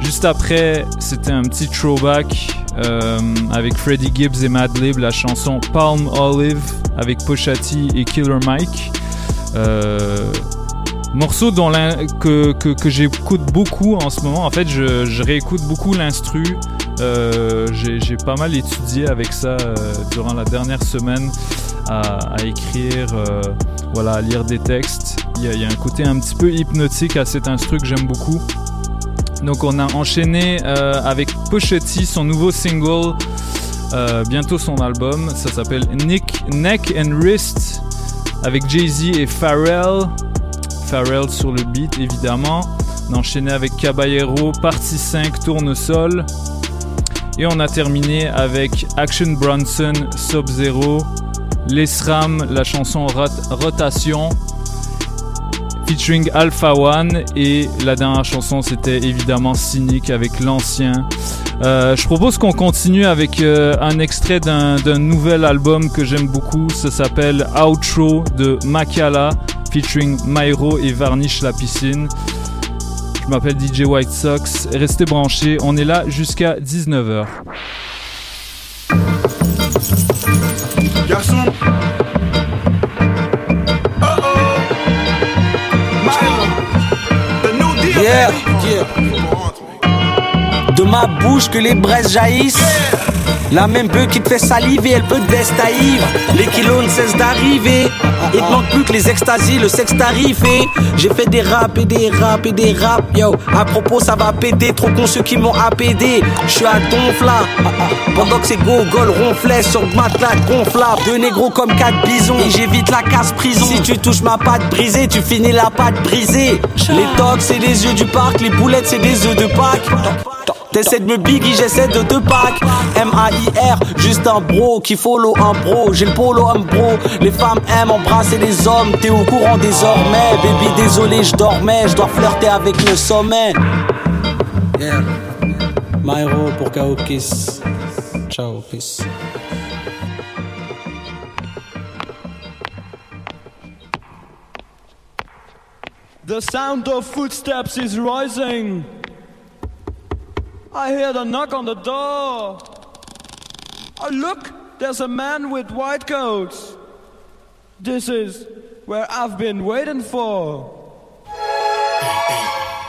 Juste après, c'était un petit throwback euh, avec Freddie Gibbs et Madlib, la chanson Palm Olive avec Pochati et Killer Mike. Morceau dont que, que, j'écoute beaucoup en ce moment. En fait, je, réécoute beaucoup l'instru. Euh, j'ai pas mal étudié avec ça euh, durant la dernière semaine à, écrire, euh, voilà, à lire des textes. Il y, a, un côté un petit peu hypnotique à cet instru que j'aime beaucoup. Donc on a enchaîné avec Pochetti, son nouveau single, bientôt son album. Ça s'appelle Nick Neck and Wrist avec Jay-Z et Pharrell. Pharrell sur le beat évidemment. On enchaîné avec Caballero, partie 5, tournesol. Et on a terminé avec Action Bronson, Sub-Zero, Les Ram, la chanson Rotation, featuring Alpha One. Et la dernière chanson, c'était évidemment Cynic avec l'ancien. Euh, je propose qu'on continue avec euh, un extrait d'un nouvel album que j'aime beaucoup. Ça s'appelle Outro de Makala featuring Myro et Varnish la piscine. Je m'appelle DJ White Sox. Restez branchés, on est là jusqu'à 19h. Garçon Yeah, yeah. De ma bouche que les braises jaillissent. La même bœuf qui te fait saliver, elle peut te destaïvre. Les kilos ne cessent d'arriver. Il te manque plus que les extasies, le sexe tarifé. J'ai fait des raps et des raps et des raps, yo. À propos, ça va péter, trop con ceux qui m'ont. Je suis à donfla. Pendant que ces gogoles ronflaient sur le matelas gonflable. Deux négros comme quatre bisons. Et j'évite la casse prison. Si tu touches ma patte brisée, tu finis la patte brisée. Les tocs, c'est les yeux du parc. Les boulettes, c'est des œufs de Pâques. T'essaies de me biggie, j'essaie de te pack. M-A-I-R, juste un bro qui follow un bro. J'ai le polo un bro. Les femmes aiment embrasser les hommes. T'es au courant désormais. Baby, désolé, je dormais. Je dois flirter avec le sommet. Yeah. Myro pour K.O. Ciao, peace. The sound of footsteps is rising. I hear the knock on the door. Oh, look, there's a man with white coats. This is where I've been waiting for.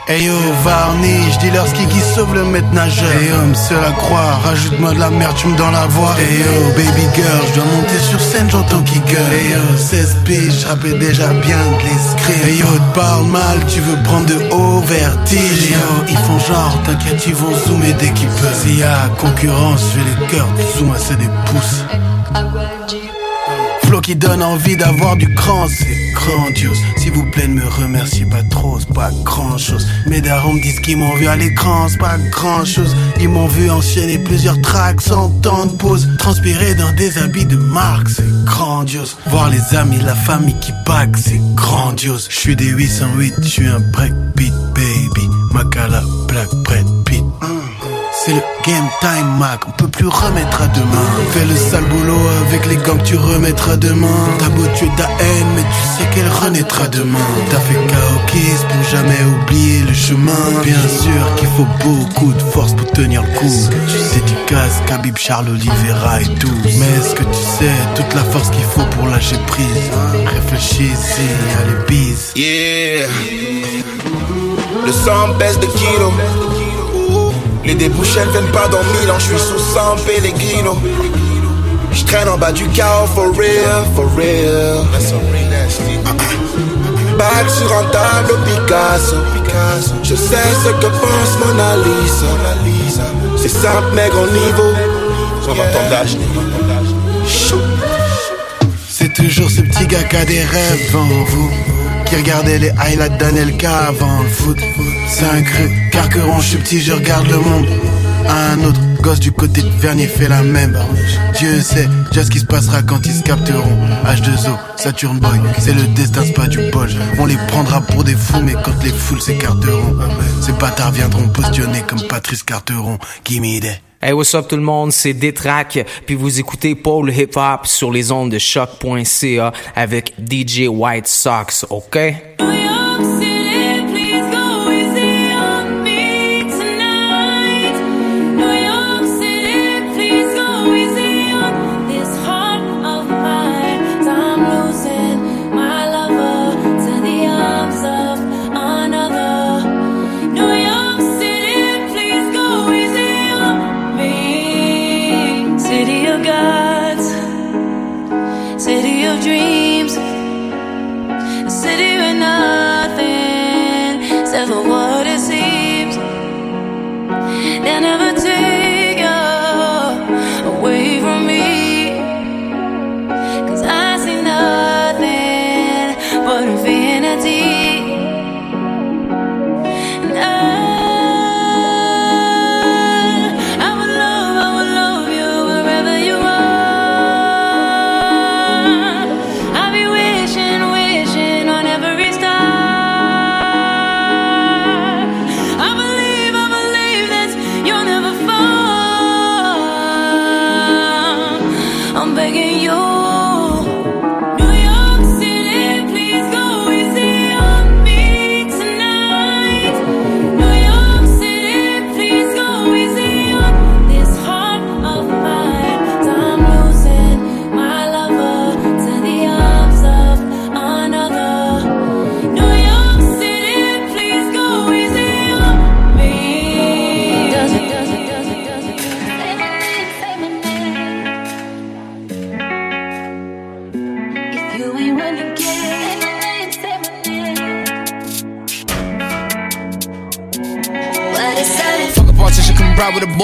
Hey yo, varnish, dis-leur ski qui sauve le maître nageur. Hey homme, seul à croire, rajoute-moi de la merde, tu me dans la voix. Hey yo, baby girl, je dois monter sur scène, j'entends qui gueule. Hey yo, 16 piges, je déjà bien de l'escrime. Hey yo, te parle mal, tu veux prendre de haut vertige. Hey yo, ils font genre, t'inquiète, ils vont zoomer dès qu'ils peuvent. S'il y a concurrence, je vais les cœurs, zoom à c'est des pouces. Qui donne envie d'avoir du cran, c'est grandiose. S'il vous plaît, ne me remerciez pas trop, c'est pas grand chose. Mes darons me disent qu'ils m'ont vu à l'écran, c'est pas grand chose. Ils m'ont vu enchaîner plusieurs tracks sans temps de pause. Transpirer dans des habits de marque, c'est grandiose. Voir les amis, la famille qui bague, c'est grandiose. Je suis des 808, je suis un breakbeat baby. Makala, Black Brett Pitt. C'est le game time Mac, on peut plus remettre à demain. Fais le sale boulot avec les gants que tu remettras demain. T'as beau tuer ta haine mais tu sais qu'elle renaîtra demain. T'as fait Kaokis pour jamais oublier le chemin. Bien sûr qu'il faut beaucoup de force pour tenir le coup. Dédicace Khabib Charles Oliveira et tout. Mais est-ce que tu sais toute la force qu'il faut pour lâcher prise? Réfléchis-y, allez bise. Yeah. Le sang baisse de kilos les débouchés ne viennent pas dans mille ans, je suis sous 100 Pellegrino. Je traîne en bas du chaos, for real, for real. Back sur un tableau Picasso. Je sais ce que pense Mona Lisa. C'est simple, mais grand niveau. C'est toujours ce petit gars qui a des rêves devant vous. Qui regardait les highlights d'Anelka avant le foot. C'est un cru, carqueron, je suis petit, je regarde le monde. Un autre gosse du côté de Vernier fait la même. Dieu sait déjà ce qui se passera quand ils se capteront. H2O, Saturn Boy, c'est le destin, c'est pas du bol. On les prendra pour des fous, mais quand les foules s'écarteront, ces bâtards viendront positionner comme Patrice Carteron. Gimme. Hey, what's up tout le monde, c'est Détrac, puis vous écoutez Paul Hip Hop sur les ondes de choc.ca avec DJ White Sox, ok?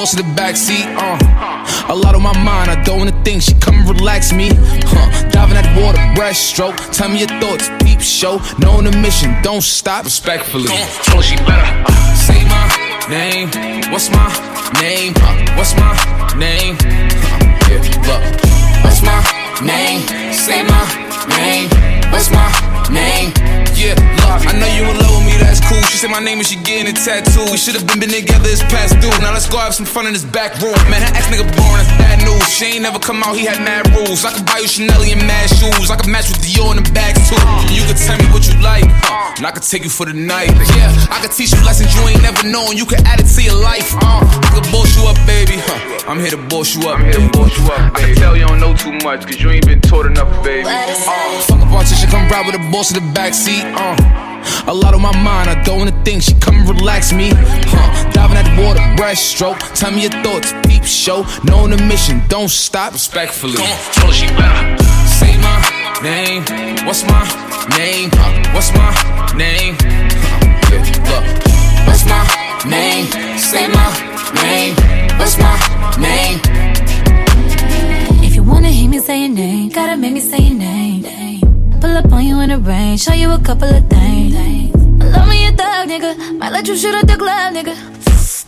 Boss in the backseat. Uh. A lot on my mind, I don't wanna think. She come and relax me. Huh. Diving at the water, breaststroke. Tell me your thoughts, peep show. Knowing the mission, don't stop. Respectfully. Told she better. Uh, say my name. What's my name? Uh, what's my name? Uh, yeah, look. What's my name? Say my name. What's my name? Yeah, look. I know you in love with me, that's cool. She said my name and she getting a tattoo. We should have been, been together, it's past due. Now let's go have some fun in this back room. Man, that ex nigga born, that's bad news. She ain't never come out, he had mad rules. I could buy you Chanel and mad shoes. I could match with Dior in the bags too. You could tell me what you like, uh, and I could take you for the night. Yeah, I could teach you lessons you ain't never known. You could add it to your life. Uh, I could boss you up, baby. Huh. I'm here to boss you up. I'm here to boss you up, baby. I can tell you don't know too much, cause you ain't been taught enough, baby. Uh, fuck a politician, come ride with a boss in the backseat. Uh. A lot on my mind, I don't wanna think. She come and relax me. Huh. Diving at the water, breaststroke. Tell me your thoughts, peep show. Knowing the mission, don't stop. Respectfully. Come on, tell her she better. Say my name. What's my name? Huh. What's my name? Huh. Yeah, look. What's my name? Say my name. What's my name? If you wanna hear me say your name, gotta make me say your name. Pull up on you in the rain, show you a couple of things. Love me a thug, nigga. Might let you shoot at the club, nigga.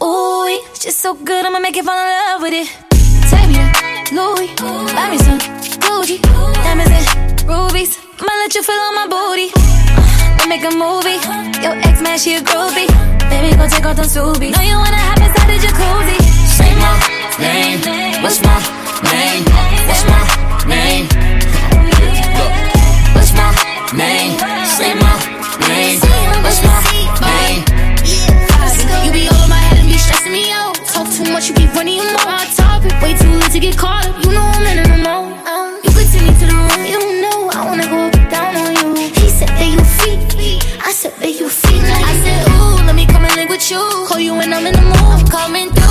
Ooh, it's just so good, I'ma make you fall in love with it. Take me to Louis, buy me some Gucci, diamonds and rubies. Might let you feel on my booty. Uh, then make a movie. Your ex man, she a groupie. Baby, go take off them subies. Know you wanna hop inside the jacuzzi. Say my name. What's my name? What's my name? Name? Say my name. What's my name? You be all in my head and be stressing me out. Talk too much, you be running your mouth. Hot topic, way too late to get caught up. You know I'm in mode. Uh, you could take me to the room. You don't know I wanna go down on you. He said that you freak, I said that you freak. I said ooh, let me come and link with you. Call you when I'm in the mood. I'm coming through,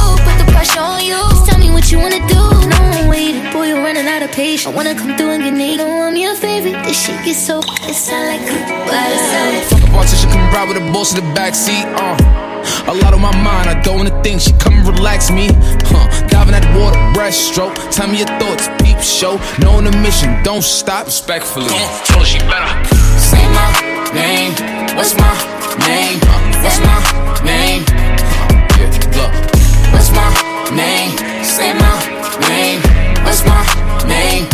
put the on you. Just tell me what you wanna do. No I'm waiting, boy, you're running out of patience. I wanna come through and get naked. Know I'm your favorite. This shit gets so. It sound like. a Fuck a politician, come ride with a boss in the backseat. Uh. A lot on my mind, I don't wanna think. She come and relax me. Huh. Diving at the water, breaststroke. Tell me your thoughts, peep show. Knowing the mission, don't stop. Respectfully. Come on, tell her she better. Say my name. What's my name? What's my name? Yeah, look. What's my name? Say my name. What's my name?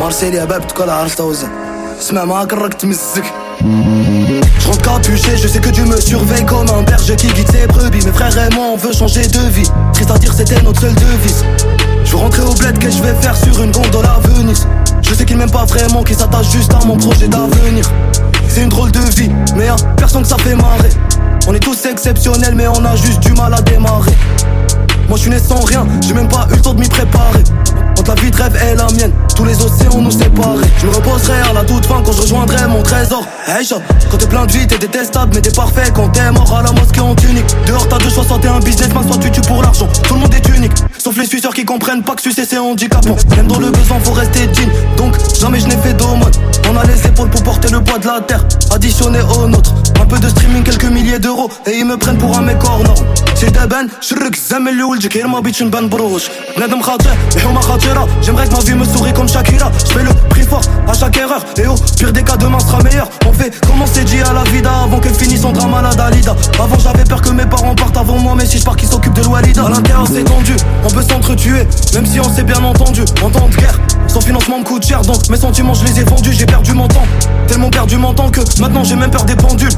مارسيل يا باب تكون عرفت وزن اسمع معاك الراك تمزك Je rentre capuché, je sais que Dieu me surveille comme un berger qui guide ses brebis. Mes frères et moi, on veut changer de vie. Triste à dire, c'était notre seule devise. Je veux rentrer au bled que je vais faire sur une gondole à Venise. Je sais qu'il m'aime pas vraiment, qu'il s'attache juste à mon projet d'avenir. C'est une drôle de vie, mais hein, personne que ça fait marrer. On est tous exceptionnels, mais on a juste du mal à démarrer. Moi je suis né sans rien, j'ai même pas eu le temps de m'y préparer. Entre la vie de rêve et la mienne, tous les océans nous séparés. Je me reposerai à la toute fin quand je rejoindrai mon trésor. Hey shop, quand t'es plein de vie, t'es détestable, mais t'es parfait quand t'es mort à la mosquée en tunique. Dehors t'as deux choix, soit t'es un businessman, soit tu tues pour l'argent. Tout le monde est unique, sauf les suceurs qui comprennent pas que sucer c'est handicapant. Même dans le besoin, faut rester digne, donc jamais je n'ai fait d'aumône. On a les épaules pour porter le poids de la terre, additionné au nôtre. Un peu de streaming, quelques milliers d'euros, et ils me prennent pour un mec hors norme. C'est d'Aben, شرك الزمن اللي ولدك غير ما بغيتش نبان بروج بنادم خاطئ الحومة خطيرة J'aimerais que ma vie me sourie comme Shakira Je fais le prix fort à chaque erreur Et au pire des cas demain sera meilleur On fait comme on s'est dit à la vida Avant qu'elle finisse en drama la Dalida Avant j'avais peur que mes parents partent avant moi Mais si je pars qu'ils s'occupent de l'Walida À l'intérieur c'est tendu on peut s'entretuer Même si on s'est bien entendu En temps de guerre Sans financement me coûte cher Donc mes sentiments je les ai vendus J'ai perdu mon temps Tellement perdu mon temps que Maintenant j'ai même peur des pendules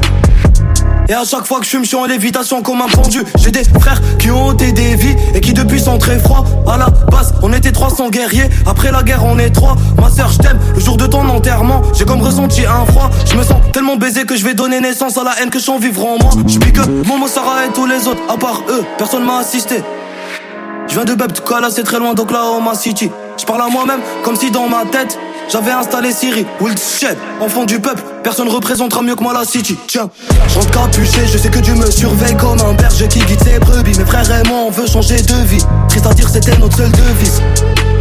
et à chaque fois que je je suis en lévitation comme un pendu. J'ai des frères qui ont ôté des vies et qui depuis sont très froids. À la base, on était 300 guerriers. Après la guerre, on est trois. Ma soeur, je t'aime. Le jour de ton enterrement, j'ai comme ressenti un froid. Je me sens tellement baisé que je vais donner naissance à la haine que j'en vivre en moi. Je pique Momo, Sarah et tous les autres. À part eux, personne m'a assisté. Je viens de Beb, là c'est très loin d'Oklahoma City. Je parle à moi-même comme si dans ma tête j'avais installé Siri. Shed, enfant du peuple, personne représentera mieux que moi la City. Tiens, je capuché, je sais que Dieu me surveille comme un berger qui guide ses brebis. Mes frères et moi on veut changer de vie. Triste à dire, c'était notre seule devise.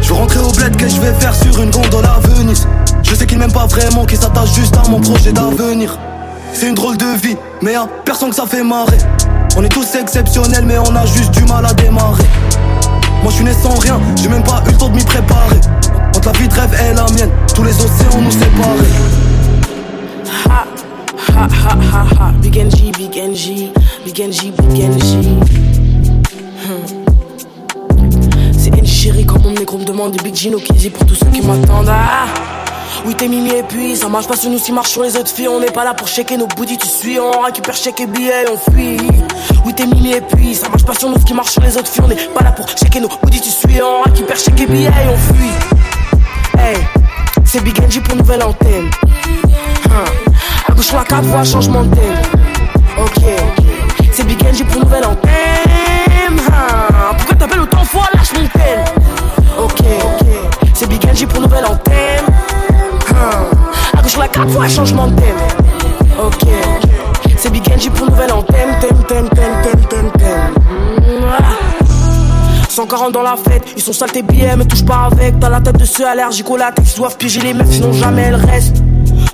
Je veux rentrer au bled que je vais faire sur une gondole à Venise? Je sais qu'il m'aime pas vraiment, qu'il s'attache juste à mon projet d'avenir. C'est une drôle de vie, mais y'a personne que ça fait marrer. On est tous exceptionnels, mais on a juste du mal à démarrer. Moi je suis né sans rien, j'ai même pas eu le temps de m'y préparer. Entre la vie de rêve et la mienne, tous les océans nous séparent. Ha, ha, ha, ha. Big NG, Big NG, Big NG, Big NG. Hmm. C'est NG chérie, comme mon négro me demande Big Gino qui dit pour tous ceux qui m'attendent. Ah. Oui, t'es mimi et puis ça marche pas sur nous, si marche sur les autres filles. On n'est pas là pour checker nos booties, tu suis. On récupère chèque et billets, on fuit. Oui, t'es mimi et puis ça marche pas sur nous, ce qui marche sur les autres filles. On n'est pas là pour checker nos booties, tu suis. On récupère chèque et billets, on fuit. Hey, c'est Big NG pour nouvelle antenne. Hein. À gauche, la 4 voix, changement de thème. Ok, c'est Big NG pour nouvelle antenne. Pourquoi t'appelles autant fois, lâche mon thème? Ok, c'est Big NG pour nouvelle antenne. Ah, que je la quatre fois, changement de thème. Ok. C'est Big Angie pour nouvelle antenne. Thème, thème, thème, thème, thème, thème. Ah. 140 dans la fête, ils sont sales tes billets, me touche pas avec. T'as la tête de ceux allergiques au latex, doivent piéger les meufs, sinon jamais elles restent.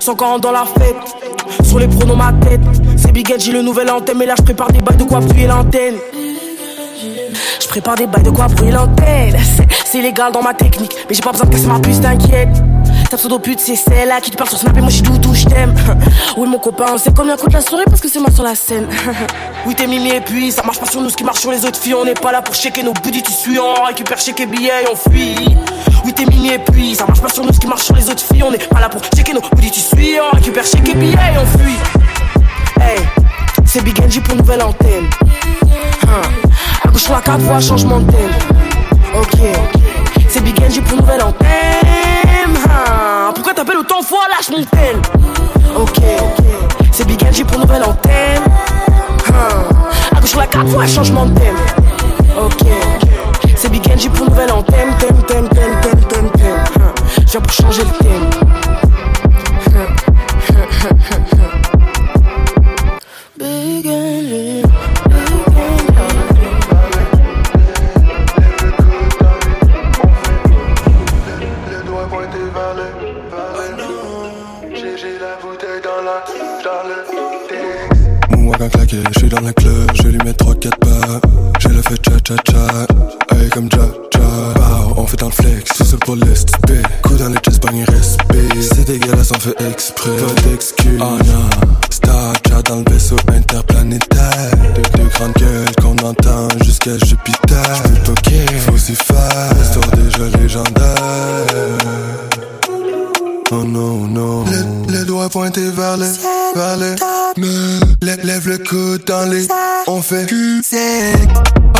140 dans la fête, sur les pronoms ma tête. C'est Big j'ai le nouvel antenne, mais là je prépare des bails de quoi brûler l'antenne. Je prépare des bails de quoi brûler l'antenne. C'est légal dans ma technique, mais j'ai pas besoin de casser ma puce, t'inquiète. Ta pseudo pute, c'est celle-là qui te parle sur Snap et moi je suis doudou, je t'aime. Oui, mon copain, on sait combien coûte la soirée parce que c'est moi sur la scène. Oui, t'es mimi et puis ça marche pas sur nous, ce qui marche sur les autres filles. On n'est pas là pour checker nos buddies, tu suis, on récupère checker billets et on fuit. Oui, t'es mimi et puis ça marche pas sur nous, ce qui marche sur les autres filles. On n'est pas là pour checker nos buddies, tu suis, on récupère checker billets et on fuit. Hey, c'est Big NG pour nouvelle antenne. Hein. La 4 voix, changement de thème. Ok, c'est Big NG pour nouvelle antenne. Hein. Pourquoi t'appelles autant fois, lâche mon thème. Ok, c'est Big NG pour nouvelle antenne. Hein. À gauche, la 4 voix, changement de thème. Ok, c'est Big NG pour nouvelle antenne. Thème, thème, thème, thème, thème, thème. Hein. Je pour changer le thème. Big claqué, je suis dans le club, je lui mets 3-4 pas. J'ai le fait cha cha cha, hey comme ja ja. Pow, on fait dans le flex, tout seul pour l'estipé. Coup dans les chest, pas respect. C'est dégueulasse, on fait exprès. Pas d'excuse, oh non. Star dans le vaisseau interplanétaire. Deux, deux grandes gueules qu'on entend jusqu'à Jupiter. Le. On fait cul sec.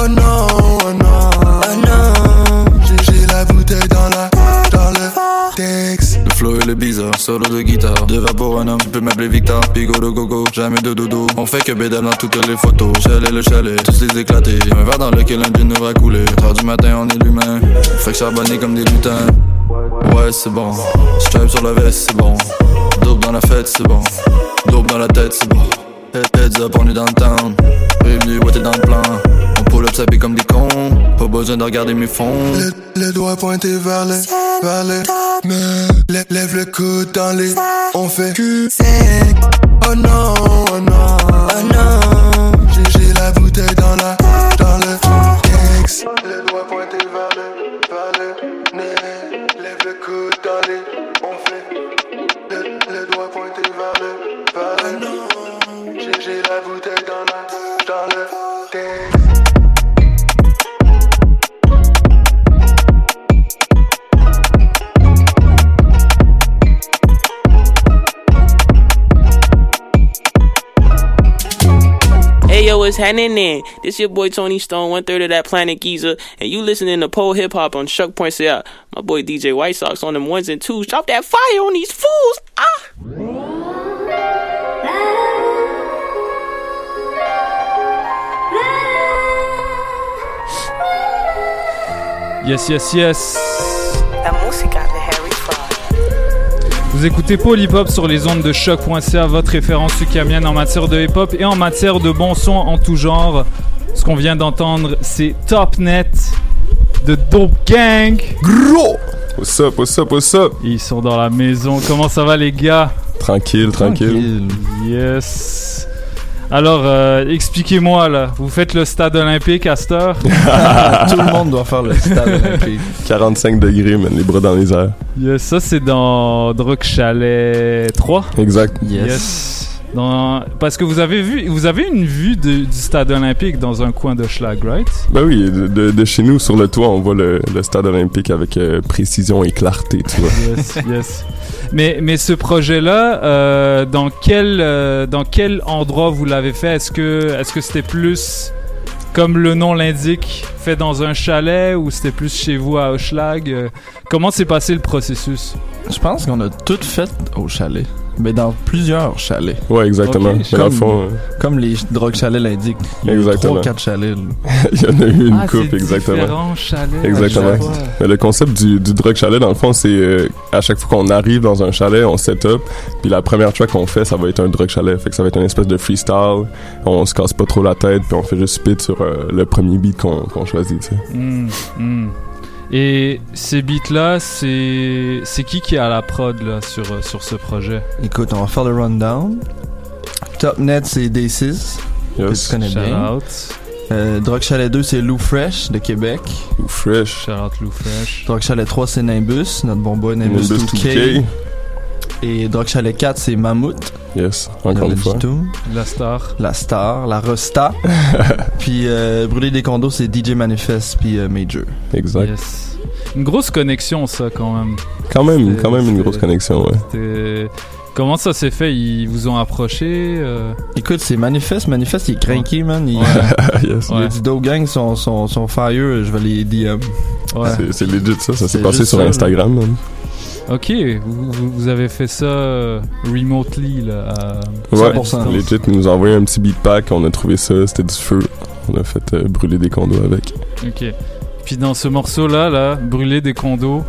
Oh non, oh non, oh non. J'ai, j'ai la bouteille dans la, dans le texte. Le flow et le bizarre, solo de guitare. Deux pour un homme, tu peux m'appeler Victor. Bigo de gogo, jamais de dodo. On fait que bédale dans toutes les photos. Chalet le chalet, tous les éclatés. Un verre dans lequel un d'une va couler. 4 du matin, on est l'humain. Fait que charbonner comme des lutins. Ouais, c'est bon. Stripe sur la veste, c'est bon. Dope dans la fête, c'est bon. Dope dans la tête, c'est bon. Head- Heads up, on est dans le town. Bienvenue, ouais, t'es dans le plan. On pull up, ça pique comme des cons. Pas besoin de regarder mes fonds. Le, le doigt pointé vers le, vers le. Me, lève, le coude dans les. On fait cul sec. Oh non, oh non, oh non. J'ai, j'ai la bouteille dans la, dans le texte. Les doigts pointés what's happening? This your boy Tony Stone, one third of that Planet Giza, and you listening to pole hip hop on Chuck Points Out. My boy DJ White Sox on them ones and twos. Drop that fire on these fools. Ah. Yes, yes, yes. Vous écoutez Hop sur les ondes de choc.ca, votre référence sucamienne en matière de hip hop et en matière de bons sons en tout genre. Ce qu'on vient d'entendre, c'est Top Net de Dope Gang. Gros! What's up, what's up, what's up? Ils sont dans la maison. Comment ça va, les gars? Tranquille, tranquille. Yes. Alors, euh, expliquez-moi là. Vous faites le stade olympique à cette heure? Tout le monde doit faire le stade olympique. 45 degrés, man, les bras dans les airs. Yes, ça c'est dans Drug Chalet 3. Exact. Yes. Dans- Parce que vous avez vu, vous avez une vue de- du stade olympique dans un coin de Schlag, right? Ben oui, de, de- de chez nous, sur le toit, on voit le, le stade olympique avec euh, précision et clarté, tu vois. Yes, yes. Mais, mais ce projet-là, euh, dans quel euh, dans quel endroit vous l'avez fait? Est-ce que est-ce que c'était plus comme le nom l'indique, fait dans un chalet ou c'était plus chez vous à Hochelag? Euh, Comment s'est passé le processus? Je pense qu'on a tout fait au chalet. Mais dans plusieurs chalets. Ouais, exactement. Comme, fond, euh, comme les drogues chalets l'indiquent. Il y a trois, quatre chalets. Il y en a eu une Ah, coupe, exactement. différents chalets Exactement. Mais le concept du, du drug chalet, dans le fond, c'est euh, à chaque fois qu'on arrive dans un chalet, on set up, puis la première track qu'on fait, ça va être un drug chalet. Fait que ça va être une espèce de freestyle. On se casse pas trop la tête, puis on fait juste spit sur euh, le premier beat qu'on choisit, tu sais. Hmm, hmm. Et ces beats-là, c'est c'est qui qui est à la prod là, sur, euh, sur ce projet? Écoute, on va faire le rundown. Top Net, c'est Day6. Que tu connais Shout bien. out. Euh, Drug Chalet 2, c'est Lou Fresh de Québec. Lou Fresh. Shout out Lou Fresh. Drug Chalet 3, c'est Nimbus, notre bon boy Nimbus, Nimbus 2K. 2K. Et Drug Chalet 4, c'est Mammouth. Yes, encore une fois. La star. La star, la Rosta. puis euh, Brûler des condos, c'est DJ Manifest puis euh, Major. Exact. Yes. Une grosse connexion, ça, quand même. Quand même, quand même une grosse connexion, ouais. Comment ça s'est fait? Ils vous ont approché euh? Écoute, c'est Manifest. Manifest, il est craqué, man. Il, Ouais. Yes. il a dit Do Gang, son, son, son fire, je vais les DM. Ouais. C'est- legit ça, ça s'est passé sur ça. Instagram, man. Ok, vous, avez fait ça euh, remotely, là. à- Ouais, legit, ils nous ont envoyé un petit beat pack, on a trouvé ça, c'était du feu. On a fait euh, brûler des condos avec. Ok. Puis dans ce morceau-là, là, brûler des condos,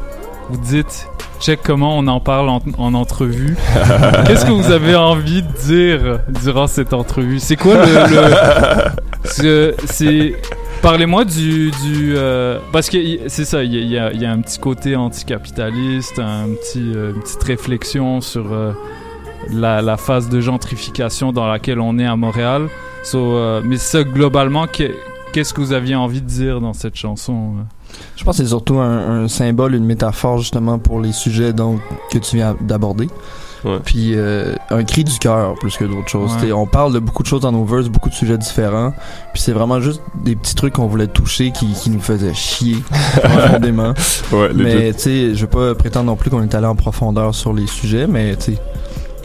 vous dites, check comment on en parle en, en entrevue. Qu'est-ce que vous avez envie de dire durant cette entrevue? C'est quoi le... le- ce- c'est... Parlez-moi du... du euh, parce que c'est ça, il y, a- un petit côté anticapitaliste, un petit, euh, une petite réflexion sur euh, la, phase de gentrification dans laquelle on est à Montréal. Mais ça, globalement, que- qu'est-ce que vous aviez envie de dire dans cette chanson? Je pense que c'est surtout un, un symbole, une métaphore justement pour les sujets donc que tu viens d'aborder. Ouais. Puis euh, un cri du cœur plus que d'autres choses. Ouais. On parle de beaucoup de choses dans nos verses, beaucoup de sujets différents. Puis c'est vraiment juste des petits trucs qu'on voulait toucher qui, qui nous faisaient chier profondément. Ouais, mais tu sais, je veux pas prétendre non plus qu'on est allé en profondeur sur les sujets, mais tu sais,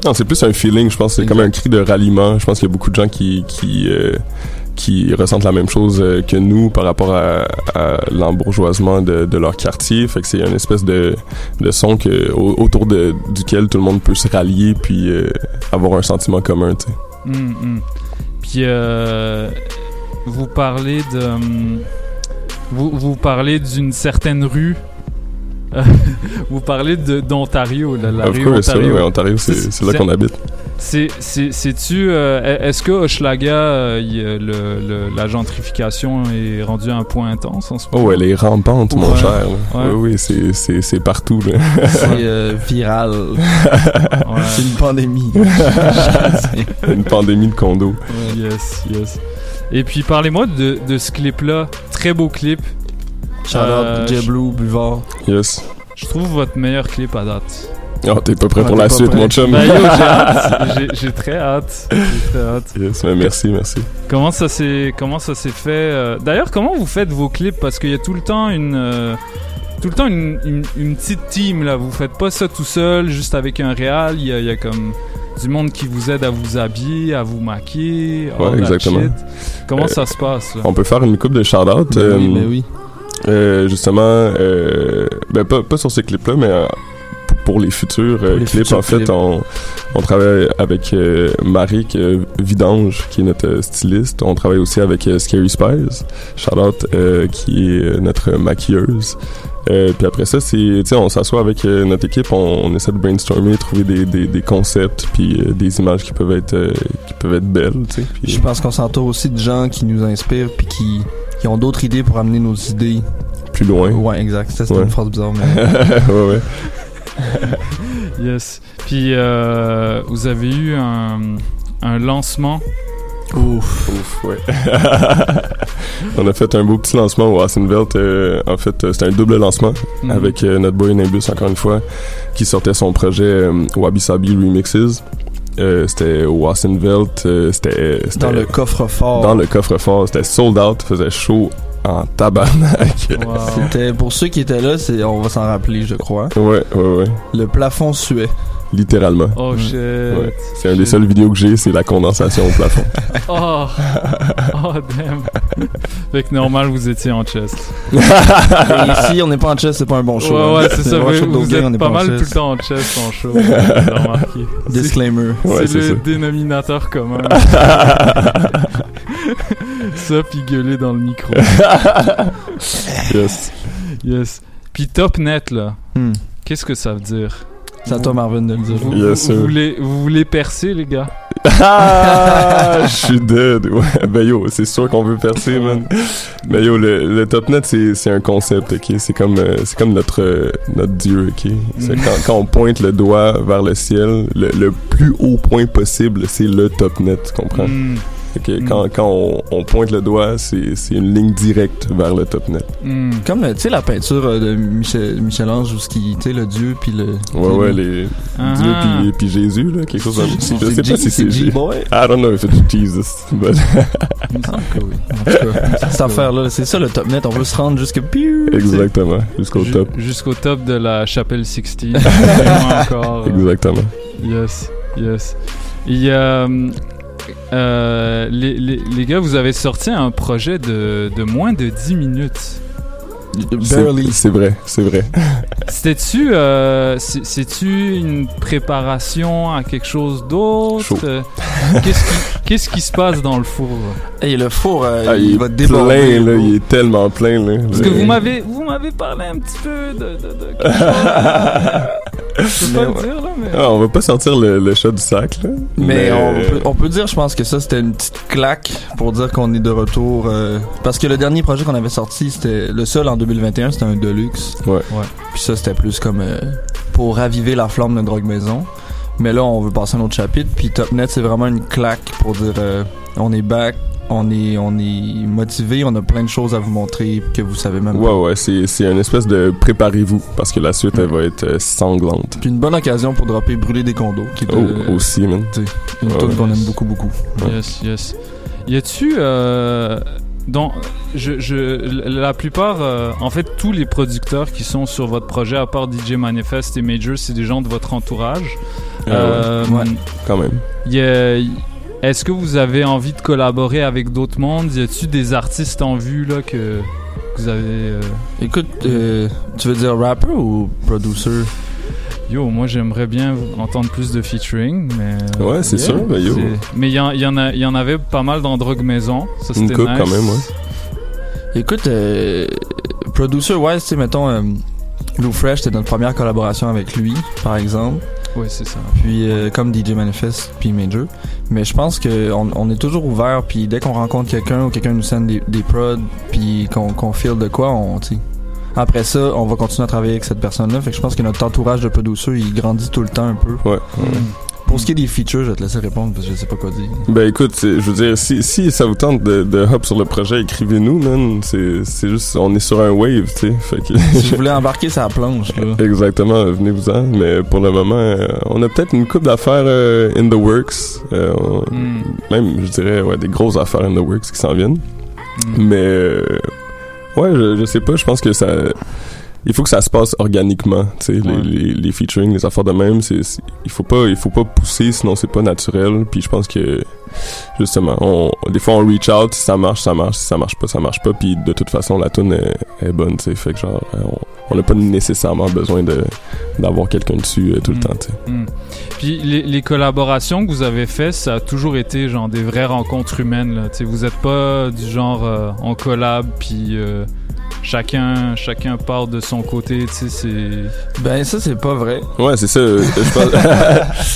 Non, c'est plus un feeling, je pense. C'est comme un cri de ralliement. Je pense qu'il y a beaucoup de gens qui qui euh, qui ressentent la même chose euh, que nous par rapport à, l'embourgeoisement de, leur quartier. Fait que c'est une espèce de, son autour duquel tout le monde peut se rallier puis euh, avoir un sentiment commun. Hum, hum. Puis euh, vous parlez de, vous, vous parlez d'une certaine rue. Euh, vous parlez de d'Ontario, la, la Of rue course, Ontario. ouais, Ontario, c'est- là qu'on habite. C'est c'est c'est-tu euh, est-ce que Hochelaga euh, le, le- la gentrification est rendue à un point intense en ce moment? Oh, elle est rampante, mon Ouais. cher. Ouais. Oui, oui, c'est- c'est c'est partout. c'est euh, viral. C'est une pandémie. une pandémie de condos. Yes, yes. Et puis parlez-moi de, de ce clip-là. Très beau clip. Shout out J Blue, Buvard. Yes. Je trouve votre meilleur clip à date. Oh, t'es pas prêt Ah, pour la suite, prêt. mon chum. Ben, yo, j'ai très hâte. J'ai très hâte. Yes, mais merci, merci. Comment ça s'est comment ça s'est fait euh, D'ailleurs, comment vous faites vos clips? Parce qu'il y a tout le temps une euh, tout le temps une, une- une petite team là. Vous faites pas ça tout seul, juste avec un réal. Il y a, il y a comme du monde qui vous aide à vous habiller, à vous maquiller. Ouais, exactement. shit. Comment Euh, ça se passe là? On peut faire une coupe de shout-out. Ben oui, euh, ben oui. Euh, justement, euh, ben pas, pas sur ces clips-là, mais euh, pour les futurs euh, Pour les clips, futurs en fait, clips. on, on travaille avec euh, Marik euh, Vidange, qui est notre styliste. On travaille aussi avec Scary Spies, euh, qui est notre maquilleuse. Euh, puis après ça, c'est, tu sais, on s'assoit avec euh, notre équipe, on, on essaie de brainstormer, trouver des, des, des concepts, puis euh, des images qui peuvent être, euh, qui peuvent être belles, tu sais. puis- Je pense qu'on s'entoure aussi de gens qui nous inspirent puis qui, qui ont d'autres idées pour amener nos idées plus loin. Ouais, exact. Ça, c'est Ouais. une phrase bizarre, mais. ouais, ouais. Yes. Puis euh, vous avez eu un, un lancement? Ouf. Ouf, ouais. on a fait un beau petit lancement au Hassenvelt. euh, en fait, euh, c'était un double lancement Mhm. avec euh, notre boy Nimbus, encore une fois, qui sortait son projet euh, Wabi Sabi Remixes. Euh, c'était au euh, c'était, c'était Dans le coffre-fort. Dans le coffre-fort. C'était sold out. faisait chaud en tabarnak. C'était pour ceux qui étaient là, c'est on va s'en rappeler, je crois. Ouais, ouais, ouais. Le plafond suait. Littéralement. Oh shit. Ouais. C'est un des seules vidéos que j'ai, c'est la condensation au plafond. Oh, oh damn. fait que normal, vous étiez en chest. Et ici, on n'est pas en chest, c'est pas un bon show. Ouais, hein. ouais, c'est ça. Vous, vous êtes pas mal tout le temps en chest en show. remarqué. C'est- Disclaimer. C'est le ça. dénominateur commun. ça, puis gueuler dans le micro. yes. Yes. Puis top net, là. Hmm. Qu'est-ce que ça veut dire? C'est à toi, Marvin, de le dire. Vous, Yes, vous sir. voulez, vous voulez percer, les gars? Ah, je suis dead. Ouais, ben yo, c'est sûr qu'on veut percer, man. Ben yo, le, le topnet, c'est, c'est un concept, ok? C'est comme, euh, c'est comme notre, euh, notre dieu, ok? Mm. quand, quand on pointe le doigt vers le ciel, le, le plus haut point possible, c'est le topnet, tu comprends? Mm. Ok, quand, quand on, on pointe le doigt, c'est, c'est une ligne directe vers le topnet. Mm. Comme, euh, tu sais, la peinture euh, de Michel, Michel-Ange, où ce qui, tu sais, le dieu, puis le... Ouais, ouais, les Ah. Dieu puis, puis Jésus, là, quelque chose comme C'est- Je sais c'est pas G- si c'est. G-boy? I don't know if it's Jesus, but... Cette affaire-là, c'est ça le top net, on veut se rendre jusque... Exactement, jusqu'au Ju- top. Jusqu'au top de la chapelle Sixtine. Encore. euh, Exactement. Yes, yes. Il y a. hum, euh, les, gars, vous avez sorti un projet de, de moins de 10 minutes. C'est c'est vrai, c'est vrai. C'était-tu euh, c'est-tu une préparation à quelque chose d'autre? Euh, Qu'est-ce qui, qu'est-ce qui se passe dans le four? Hey, le four, euh, Ah, il, va déborder. plein, là, il est tellement plein, là. Parce que vous m'avez vous m'avez parlé un petit peu de, de, de quelque chose. Je peux pas le dire là, mais. Ah, on va pas sortir le, le chat du sac, là. Mais, on, peut, on peut dire, je pense que ça, c'était une petite claque pour dire qu'on est de retour. euh, parce que le dernier projet qu'on avait sorti, c'était le seul en 2021, c'était un Deluxe. Ouais. Ouais. Puis ça, c'était plus comme euh, pour raviver la flamme de Drogue Maison. Mais là, on veut passer à un autre chapitre. Puis Topnet, c'est vraiment une claque pour dire euh, on est back, on est, on est motivé, on a plein de choses à vous montrer que vous savez même Ouais, pas. ouais, c'est, c'est une espèce de préparez-vous, parce que la suite, elle va être euh, sanglante. Puis une bonne occasion pour dropper Brûler des condos, qui est Oh, euh, aussi, man. tu sais, une Ouais, tune ouais. qu'on aime beaucoup, beaucoup. Yes, yes. Y a-tu euh, dans je, je la plupart euh, en fait tous les producteurs qui sont sur votre projet à part DJ Manifest et Major, c'est des gens de votre entourage. Euh, ouais. Quand même. y a- est-ce que vous avez envie de collaborer avec d'autres mondes? Y a-tu des artistes en vue là que vous avez euh, Écoute, euh, tu veux dire rapper ou producer? Yo, moi j'aimerais bien entendre plus de featuring, mais. Ouais, c'est sûr, ben, yo. c'est- Mais il y, y en y avait pas mal dans Drogue Maison. Ça Une c'était coupe, nice. quand même, ouais. Écoute, euh, producer wise, tu sais, mettons, euh, Lou Fresh, c'était notre première collaboration avec lui, par exemple. Ouais, c'est ça. Puis euh, comme DJ Manifest, puis Major. Mais je pense que on, on est toujours ouvert, puis dès qu'on rencontre quelqu'un ou quelqu'un nous send des, des prods, puis qu'on qu'on feel de quoi, on, tu sais. Après ça, on va continuer à travailler avec cette personne-là. Fait que je pense que notre entourage de producer, il grandit tout le temps un peu. Ouais. Pour ce qui est des features, je vais te laisser répondre parce que je sais pas quoi dire. Ben écoute, je veux dire, si, si ça vous tente de, de hop sur le projet, écrivez-nous, man. C'est, juste, on est sur un wave, tu sais. Fait que... si vous voulez embarquer sa planche, là. Exactement, venez-vous-en. Mais pour le moment, euh, on a peut-être une coupe d'affaires euh, in the works. Euh, on- Mm. Même, je dirais, ouais, des grosses affaires in the works qui s'en viennent. Mm. Mais, ouais, je, je sais pas, je pense que ça... Il faut que ça se passe organiquement, tu sais, les, les, les featuring, les affaires de même, c'est, il faut pas, il faut pas pousser, sinon c'est pas naturel. Puis je pense que justement, on, des fois on reach out, si ça marche, ça marche, si ça marche pas, ça marche pas. Puis de toute façon, la tune est, est bonne, tu sais, fait que genre, euh, on- on n'a pas nécessairement besoin de d'avoir quelqu'un dessus euh, tout le temps, tu sais. Hmm. Puis les, les collaborations que vous avez faites, ça a toujours été genre des vraies rencontres humaines. Là. Tu sais, vous êtes pas du genre euh, on collab puis euh, chacun chacun part de son côté. Tu sais, c'est. Ben ça c'est pas vrai. Ouais, c'est ça. euh, je pense-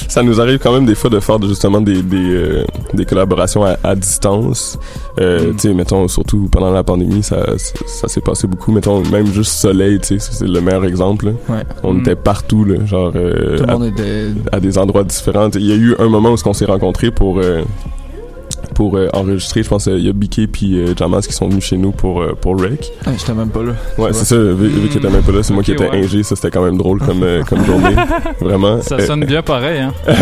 ça nous arrive quand même des fois de faire justement des, des, euh, des collaborations à, à distance. Euh, Tu sais, mettons, surtout pendant la pandémie, ça, ça, ça s'est passé beaucoup. Mettons, même juste Soleil, tu sais, c'est le meilleur exemple. là. Ouais. On Mm. était partout, là, genre... euh, Tout le à- monde était. à des endroits différents. Il y a eu un moment où on s'est rencontrés pour euh, pour euh, enregistrer. Je pense qu'il y a Biké puis euh, Jamas qui sont venus chez nous pour euh, pour Rec. Ah, J'étais même pas là. Ouais, c'est ça. vois. Vu, vu qu'il était même pas là, c'est moi qui étais ouais. ingé. Ça c'était quand même drôle comme euh, comme journée. Vraiment. Ça Euh, sonne bien pareil, hein.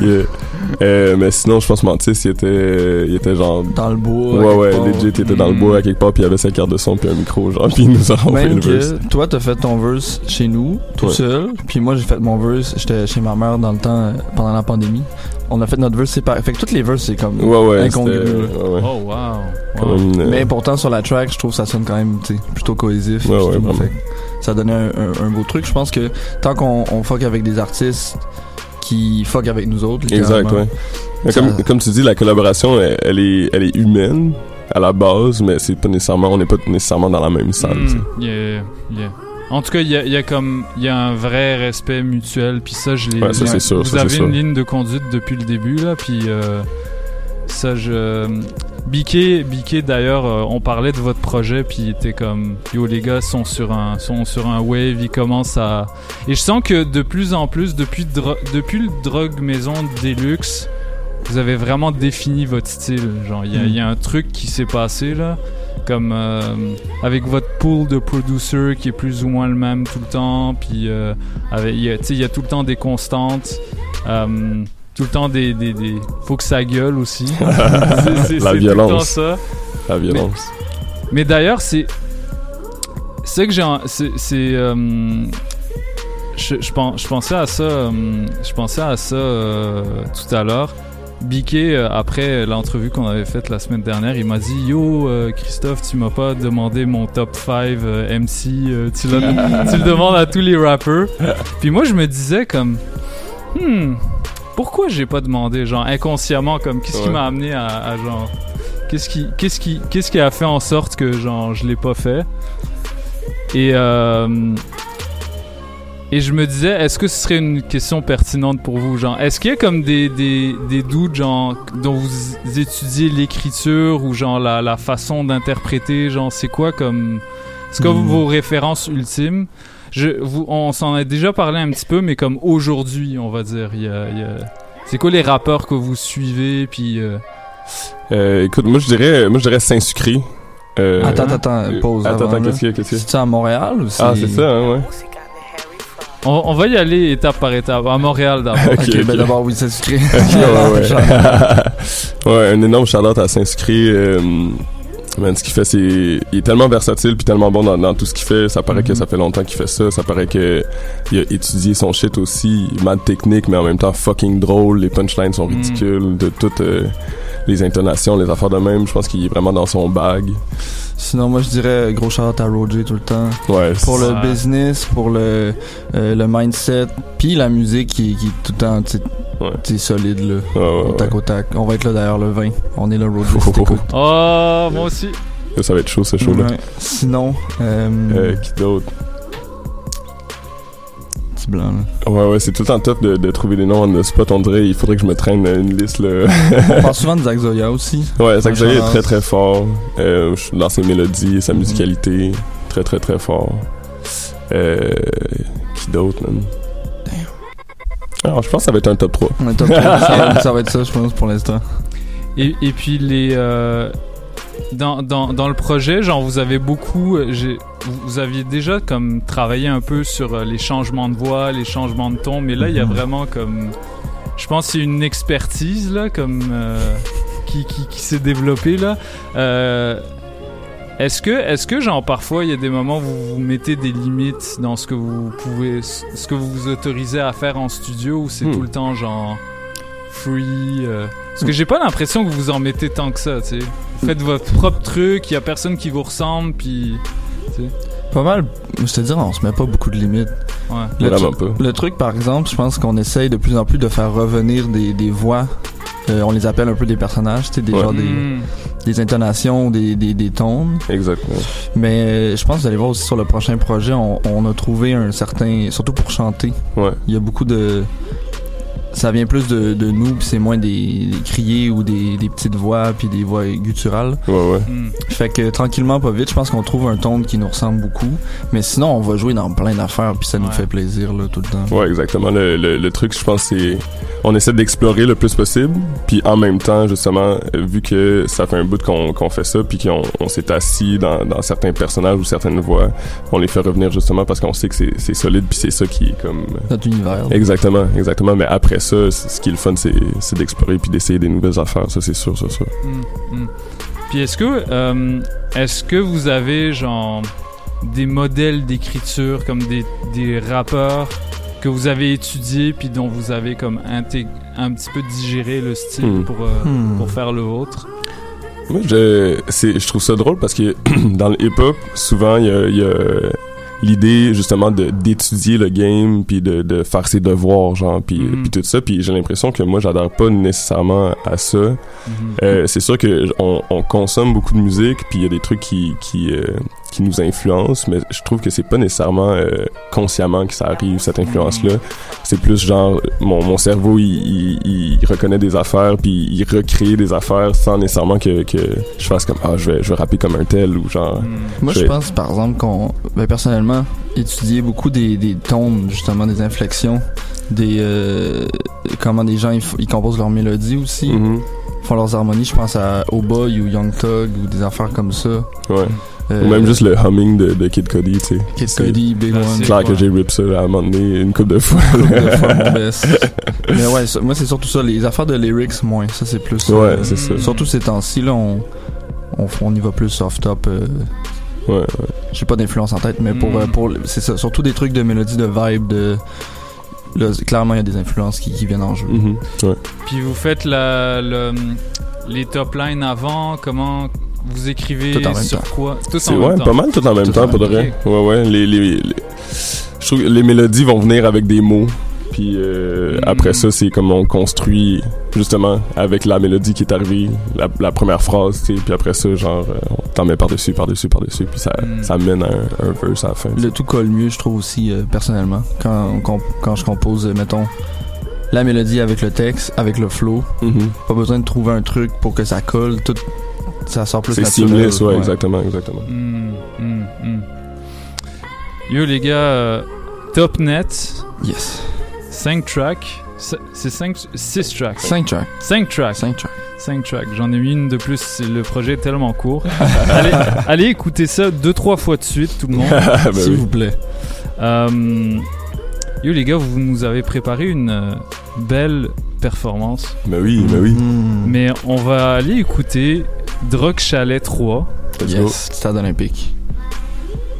Yeah. Euh, mais sinon, je pense Mantis, il était, il était genre. Dans le bois. Ouais, ouais, part. legit, il était dans le bois à quelque part, puis il avait sa carte de son, puis un micro, genre, puis il nous a envoyé Même le verse. toi, t'as fait ton verse chez nous, tout Ouais. seul. Puis moi, j'ai fait mon verse, j'étais chez ma mère dans le temps, euh, pendant la pandémie. On a fait notre verse séparé. Fait que toutes les verses, c'est comme Ouais, ouais, incongru. Oh, wow. Euh, Mais pourtant, sur la track, je trouve que ça sonne quand même tu sais, plutôt cohésif. Ouais, puis ouais, tout. vraiment. Fait ça donnait un, un- un beau truc. Je pense que tant qu'on on fuck avec des artistes qui fuck avec nous autres, Exact, ouais. Ça- comme, comme tu dis, la collaboration, elle, elle est, elle est humaine à la base, mais c'est pas nécessairement, on n'est pas nécessairement dans la même salle. Mm, yeah, yeah. En tout cas, il y a, il y a comme il y a un vrai respect mutuel, puis ça je l'ai. Ouais, ça, c'est sûr, Vous ça, avez une sûr. ligne de conduite depuis le début là, puis euh, ça je. Biquet, Biquet d'ailleurs, euh, on parlait de votre projet, puis il était comme yo les gars sont sur un sont sur un wave, ils commencent à et je sens que de plus en plus depuis depuis le drogue maison Deluxe, vous avez vraiment défini votre style. Genre, il y, Mm. y a un truc qui s'est passé là, comme euh, avec votre pool de producers qui est plus ou moins le même tout le temps. Puis, euh, avec- il y a- tu sais, il y a tout le temps des constantes. euh, tout le temps des, des, des- Faut que ça gueule aussi. C'est- La c'est tout le violence. temps ça. La violence. Mais d'ailleurs, c'est. C'est que j'ai. C'est. euh, je, je, je pensais à ça. je pensais à ça tout à l'heure. Biquet, euh, après l'entrevue qu'on avait faite la semaine dernière, il m'a dit Yo, euh, Christophe, tu m'as pas demandé mon top 5 euh, MC. euh, tu, le demandes à tous les rappeurs. Puis moi, je me disais comme Hmm, pourquoi j'ai pas demandé Genre, inconsciemment, comme qu'est-ce qui m'a amené à, à genre. Qu'est-ce qui, qu'est-ce qui, qu'est-ce qui a fait en sorte que genre je l'ai pas fait Et et je me disais, est-ce que ce serait une question pertinente pour vous, genre, est-ce qu'il y a comme des des des doutes, genre, dont vous étudiez l'écriture ou genre la la façon d'interpréter, genre, c'est quoi comme, c'est quoi Hmm. vos références ultimes? Je, vous, on s'en a déjà parlé un petit peu, mais comme aujourd'hui, on va dire, il y a, il y a- c'est quoi les rappeurs que vous suivez, puis euh, Euh, écoute, moi je dirais, moi je dirais Saint-Sucré. Euh, Attends, attends, attends, pause. Attends, attends, qu'est-ce qu'il y a, qu'est-ce qu'il y a? C'est-tu à Montréal ou c'est. Ah, c'est ça, hein, ouais. On, on va y aller étape par étape. À Montréal d'abord. Ok, ben d'abord, oui, c'est sucré. Ok, ouais, ouais. ouais, un énorme shout-out à Saint-Sucré. Euh, man, ce qu'il fait, c'est... Il est tellement versatile puis tellement bon dans, dans tout ce qu'il fait. Ça paraît que ça fait longtemps qu'il fait ça. Ça paraît que il a étudié son shit aussi. Mad technique, mais en même temps fucking drôle. Les punchlines sont ridicules. De toutes euh, les intonations, les affaires de même. Je pense qu'il est vraiment dans son bag. Sinon, moi, je dirais gros shout à Roger tout le temps. Ouais, Pour le business, pour le, euh, le mindset, puis la musique qui, qui est tout le temps, tu sais, tu sais, solide, là. au tac au tac. On va être là d'ailleurs le 20. On est là, Roger, si t'écoutes. Oh, moi aussi. Ça va être chaud, ce show-là. Ouais. Sinon, euh, Euh, qui d'autre? Petit blanc, là. Ouais, ouais, c'est tout le temps top de, de trouver des noms on the spot. On dirait, il faudrait que je me traîne une liste, là. On parle souvent de Zach Zoya aussi. Ouais, Zach Un Zoya est très très fort euh, je- dans ses mélodies, sa musicalité, très très très fort. Euh, qui d'autre, man? Alors, je pense que ça va être un top 3. On est top 3. ça, va, ça va être ça, je pense, pour l'instant. Et, et puis les euh, dans, dans, dans le projet, genre vous avez beaucoup, euh, vous, aviez déjà comme travaillé un peu sur euh, les changements de voix, les changements de ton, mais là il y a Mhm. vraiment comme, je pense c'est une expertise là comme euh, qui, qui, qui s'est développée là. Euh, est-ce que, est-ce que genre parfois il y a des moments où vous vous mettez des limites dans ce que vous pouvez, ce que vous vous autorisez à faire en studio ou c'est Hmm. tout le temps genre free euh, Parce que j'ai pas l'impression que vous en mettez tant que ça, tu sais. Vous faites votre propre truc, il y a personne qui vous ressemble, puis. tu sais. Pas mal, je te dis, on se met pas beaucoup de limites. Ouais. Le, Vraiment tru- pas. le truc, par exemple, je pense qu'on essaye de plus en plus de faire revenir des, des voix. Euh, on les appelle un peu des personnages, tu sais, des Ouais. genres des, Mm. des intonations, des, des, des tones. Exactement. Mais euh, je pense que vous allez voir aussi sur le prochain projet, on, on a trouvé un certain, surtout pour chanter. Ouais. Il y a beaucoup de, ça vient plus de, de nous, puis c'est moins des, des criers ou des, des petites voix, puis des voix gutturales. Ouais, ouais. Mm. Fait que tranquillement, pas vite, je pense qu'on trouve un ton qui nous ressemble beaucoup. Mais sinon, on va jouer dans plein d'affaires, puis ça nous fait plaisir là, tout le temps. Ouais, exactement. Le, le, le truc, je pense, c'est on essaie d'explorer le plus possible, puis en même temps, justement, vu que ça fait un bout qu'on qu'on fait ça, puis qu'on on s'est assis dans, dans certains personnages ou certaines voix, on les fait revenir justement parce qu'on sait que c'est c'est solide, puis c'est ça qui est comme Notre univers. Exactement, exactement. Mais après ça, ce qui est le fun, c'est d'explorer puis d'essayer des nouvelles affaires. Ça, c'est sûr, c'est sûr. Mm, mm. Puis est-ce que, euh, est-ce que vous avez genre des modèles d'écriture comme des, des rappeurs que vous avez étudiés puis dont vous avez comme un petit peu digéré le style Hmm. pour, euh, Hmm. pour faire le vôtre? Moi, je, c'est, je trouve ça drôle parce que dans le hip-hop, souvent, il y a, il y a l'idée, justement, de, d'étudier le game, puis de, de faire ses devoirs, genre, puis, Mhm. puis tout ça. Puis j'ai l'impression que moi, j'adhère pas nécessairement à ça. Euh, c'est sûr que on, on consomme beaucoup de musique, puis il y a des trucs qui, qui, euh, qui nous influencent, mais je trouve que c'est pas nécessairement euh, consciemment que ça arrive, cette influence-là. C'est plus genre, mon, mon cerveau, il, il, il reconnaît des affaires, puis il recrée des affaires sans nécessairement que, que je fasse comme, ah, je vais, je vais rapper comme un tel, ou genre... Moi, je vais- pense, par exemple, qu'on, ben, personnellement, étudier beaucoup des, des tones, justement, des inflexions, des, euh, comment des gens, ils composent leurs mélodies aussi, Mhm. font leurs harmonies. Je pense à Oh Boy ou Young Thug ou des affaires comme ça. Ouais. Euh, Ou même juste le humming de, de Kid Cody, tu sais. Kid C'est Cody, Big One. clair que j'ai rip ça à un moment donné une couple de fois. Couple de fois, mon best. Mais ouais, ça- moi, c'est surtout ça. Les affaires de lyrics, moins. Ça, c'est plus. euh, Ouais, c'est ça. Surtout ces temps-ci, là, on, on, on y va plus soft-top. Euh, ouais, ouais. J'ai pas d'influence en tête, mais pour, Mm. euh, pour c'est ça. Surtout des trucs de mélodie, de vibe, de. Là, c'est- clairement, il y a des influences qui, qui viennent en jeu. Mhm. Ouais. Puis vous faites la, le- les top lines avant, comment vous écrivez Tout en même sur temps. quoi? Tout en même ouais, temps. pas mal tout en même Tout temps en pour de vrai. Ouais, ouais. Les, les, les- je trouve que les mélodies vont venir avec des mots. Puis euh, Mm. après ça, c'est comme on construit justement avec la mélodie qui est arrivée, la, la première phrase, tu sais. Puis après ça, genre, euh, on t'en met par-dessus, par-dessus, par-dessus. Puis ça, Mm. ça mène à un, un verse à la fin. Le tout colle mieux, je trouve aussi, euh, personnellement. Quand, quand, quand je compose, mettons, la mélodie avec le texte, avec le flow. Mhm. Pas besoin de trouver un truc pour que ça colle. Tout, ça sort plus C'est seamless, ouais, exactement, exactement. Hmm, hmm, hmm. Yo les gars, euh, Top Net. Yes. 5 tracks. C'est 5 6 tracks. 5 tracks. 5 tracks. 5 tracks. 5 tracks. J'en ai mis une de plus, c'est- le projet est tellement court. allez, allez écouter ça deux trois fois de suite tout le monde, Ben s'il oui. vous plaît. Euh, yo les gars, vous nous avez préparé une euh, belle performance. Ben oui, ben oui. Mais on va aller écouter Drug Chalet 3 Let's go. Yes, stade olympique.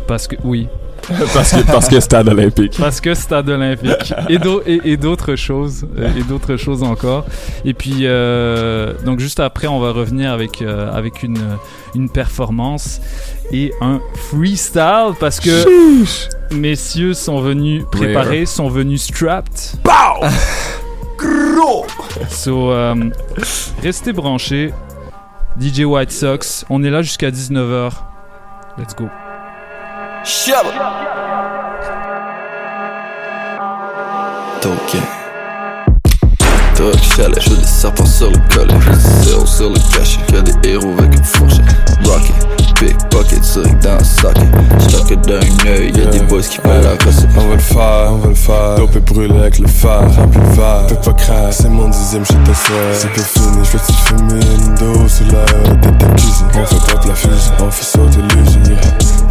parce que oui, parce que parce que stade olympique. Parce que stade olympique et et, et d'autres choses euh, et d'autres choses encore. Et puis euh, donc juste après on va revenir avec euh, avec une une performance et un freestyle parce que messieurs sont venus préparés, sont venus strapped. Gros So euh, restez branchés. DJ White Sox, on est là jusqu'à 19h. Let's go. Gang. Drug chalet, je des serpents sur le collet. Je des zéros sur le cachet. Y'a des héros avec une fourchette. Rocket, bucket, direct dans un socket. Stocké d'un œil, y'a des boys qui veulent la recette. On va le faire, on va le faire. Dope et brûlé avec le phare, rempli le verre. Fais pas craindre, c'est mon dixième, j'étais ta soeur. C'est pas fini, je vais-tu fumer une dose la tête de cuisine. On fait pas la fusion, on fait sauter l'usine.